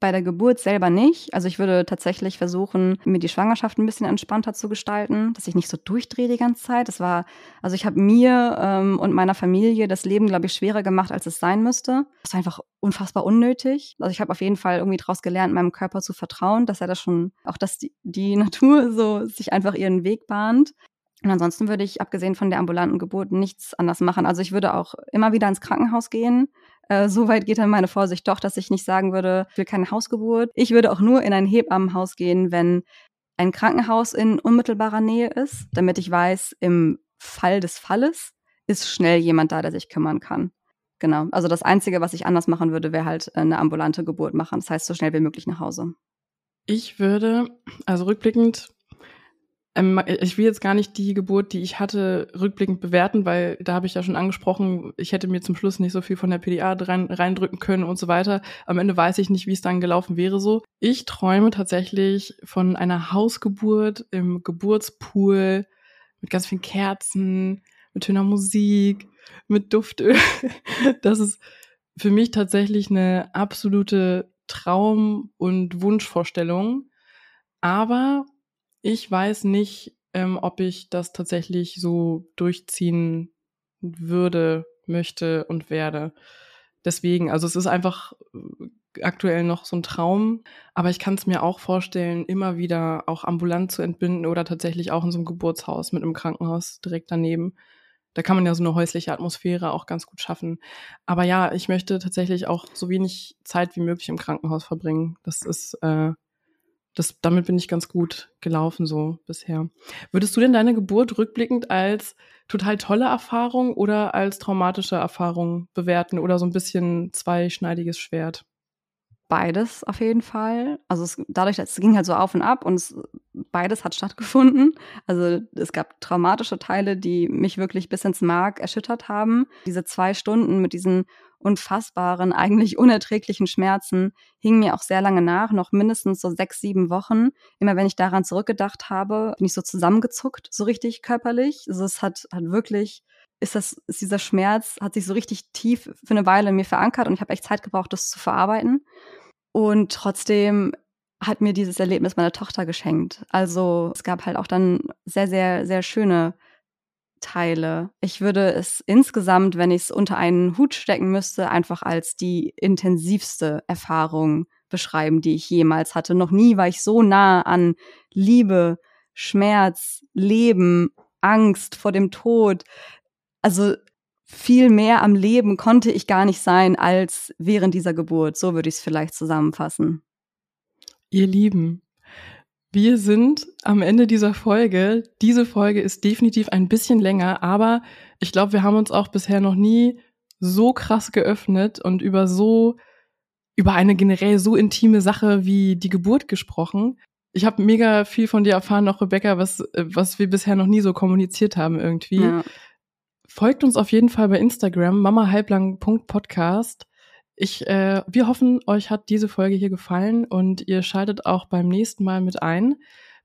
Bei der Geburt selber nicht. Also ich würde tatsächlich versuchen, mir die Schwangerschaft ein bisschen entspannter zu gestalten, dass ich nicht so durchdrehe die ganze Zeit. Das war, also ich habe mir ähm, und meiner Familie das Leben, glaube ich, schwerer gemacht, als es sein müsste. Das war einfach unfassbar unnötig. Also ich habe auf jeden Fall irgendwie daraus gelernt, meinem Körper zu vertrauen, dass er das schon, auch dass die, die Natur so sich einfach ihren Weg bahnt. Und ansonsten würde ich, abgesehen von der ambulanten Geburt, nichts anders machen. Also ich würde auch immer wieder ins Krankenhaus gehen, äh, so weit geht dann meine Vorsicht doch, dass ich nicht sagen würde, ich will keine Hausgeburt. Ich würde auch nur in ein Hebammenhaus gehen, wenn ein Krankenhaus in unmittelbarer Nähe ist, damit ich weiß, im Fall des Falles ist schnell jemand da, der sich kümmern kann. Genau. Also das Einzige, was ich anders machen würde, wäre halt eine ambulante Geburt machen. Das heißt, so schnell wie möglich nach Hause. Ich würde, also rückblickend, ähm, ich will jetzt gar nicht die Geburt, die ich hatte, rückblickend bewerten, weil da habe ich ja schon angesprochen, ich hätte mir zum Schluss nicht so viel von der PDA rein, reindrücken können und so weiter. Am Ende weiß ich nicht, wie es dann gelaufen wäre so. Ich träume tatsächlich von einer Hausgeburt im Geburtspool mit ganz vielen Kerzen, mit schöner Musik, mit Duftöl. Das ist für mich tatsächlich eine absolute Traum- und Wunschvorstellung. Aber ich weiß nicht, ähm, ob ich das tatsächlich so durchziehen würde, möchte und werde. Deswegen, also es ist einfach äh, aktuell noch so ein Traum, aber ich kann es mir auch vorstellen, immer wieder auch ambulant zu entbinden oder tatsächlich auch in so einem Geburtshaus mit einem Krankenhaus direkt daneben. Da kann man ja so eine häusliche Atmosphäre auch ganz gut schaffen. Aber ja, ich möchte tatsächlich auch so wenig Zeit wie möglich im Krankenhaus verbringen. Das ist äh, das, damit bin ich ganz gut gelaufen so bisher. Würdest du denn deine Geburt rückblickend als total tolle Erfahrung oder als traumatische Erfahrung bewerten oder so ein bisschen zweischneidiges Schwert? Beides auf jeden Fall. Also es, dadurch, es ging halt so auf und ab und es, beides hat stattgefunden. Also es gab traumatische Teile, die mich wirklich bis ins Mark erschüttert haben. Diese zwei Stunden mit diesen unfassbaren, eigentlich unerträglichen Schmerzen hingen mir auch sehr lange nach, noch mindestens so sechs, sieben Wochen. Immer wenn ich daran zurückgedacht habe, bin ich so zusammengezuckt, so richtig körperlich. Also es hat, hat wirklich, ist das, ist dieser Schmerz, hat sich so richtig tief für eine Weile in mir verankert und ich habe echt Zeit gebraucht, das zu verarbeiten. Und trotzdem hat mir dieses Erlebnis meine Tochter geschenkt. Also es gab halt auch dann sehr, sehr, sehr schöne teile. Ich würde es insgesamt, wenn ich es unter einen Hut stecken müsste, einfach als die intensivste Erfahrung beschreiben, die ich jemals hatte. Noch nie war ich so nah an Liebe, Schmerz, Leben, Angst vor dem Tod. Also viel mehr am Leben konnte ich gar nicht sein als während dieser Geburt. So würde ich es vielleicht zusammenfassen. Ihr Lieben, wir sind am Ende dieser Folge. Diese Folge ist definitiv ein bisschen länger, aber ich glaube, wir haben uns auch bisher noch nie so krass geöffnet und über so, über eine generell so intime Sache wie die Geburt gesprochen. Ich habe mega viel von dir erfahren, noch Rebecca, was, was wir bisher noch nie so kommuniziert haben irgendwie. Ja. Folgt uns auf jeden Fall bei Instagram, mamahalblang.podcast. Ich, äh, wir hoffen, euch hat diese Folge hier gefallen und ihr schaltet auch beim nächsten Mal mit ein.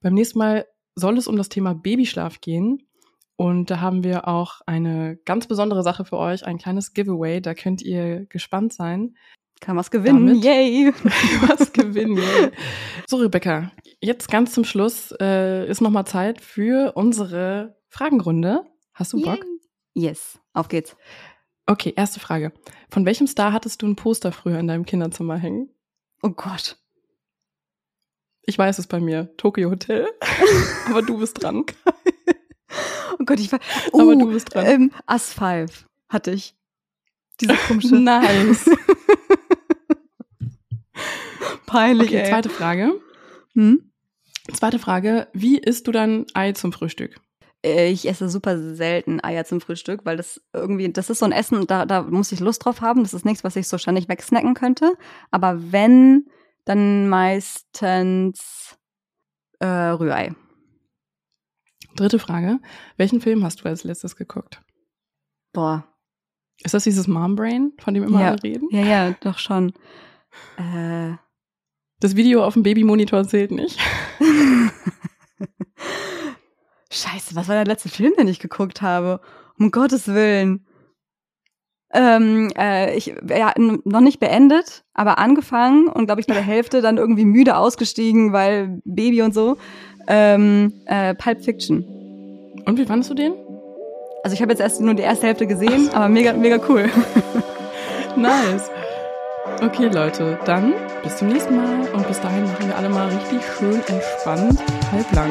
Beim nächsten Mal soll es um das Thema Babyschlaf gehen. Und da haben wir auch eine ganz besondere Sache für euch, ein kleines Giveaway. Da könnt ihr gespannt sein. Kann was gewinnen, Damit yay! was gewinnen, yay! So, Rebecca, jetzt ganz zum Schluss äh, ist nochmal Zeit für unsere Fragenrunde. Hast du Bock? Yay. Yes, auf geht's. Okay, erste Frage. Von welchem Star hattest du ein Poster früher in deinem Kinderzimmer hängen? Oh Gott. Ich weiß es bei mir. Tokyo Hotel. Aber du bist dran. oh Gott, ich war. Uh, Aber du bist dran. Ähm, As 5 hatte ich. Diese komische. nice. Peinlich. Okay, zweite Frage. Hm? Zweite Frage. Wie isst du dein Ei zum Frühstück? Äh, ich esse super selten Eier zum Frühstück, weil das irgendwie, das ist so ein Essen, da, da muss ich Lust drauf haben. Das ist nichts, was ich so ständig wegsnacken könnte. Aber wenn, dann meistens äh, Rührei. Dritte Frage. Welchen Film hast du als letztes geguckt? Boah. Ist das dieses Mom Brain, von dem immer ja. alle reden? Ja, ja, doch schon. Äh. Das Video auf dem Babymonitor zählt nicht. Scheiße, was war der letzte Film, den ich geguckt habe? Um Gottes Willen. Ähm, äh, ich ja, noch nicht beendet, aber angefangen und glaube ich bei der Hälfte dann irgendwie müde ausgestiegen, weil Baby und so. Ähm, äh, Pulp Fiction. Und wie fandest du den? Also ich habe jetzt erst nur die erste Hälfte gesehen, aber mega, mega cool. nice. Okay, Leute, dann bis zum nächsten Mal und bis dahin machen wir alle mal richtig schön entspannt halblang.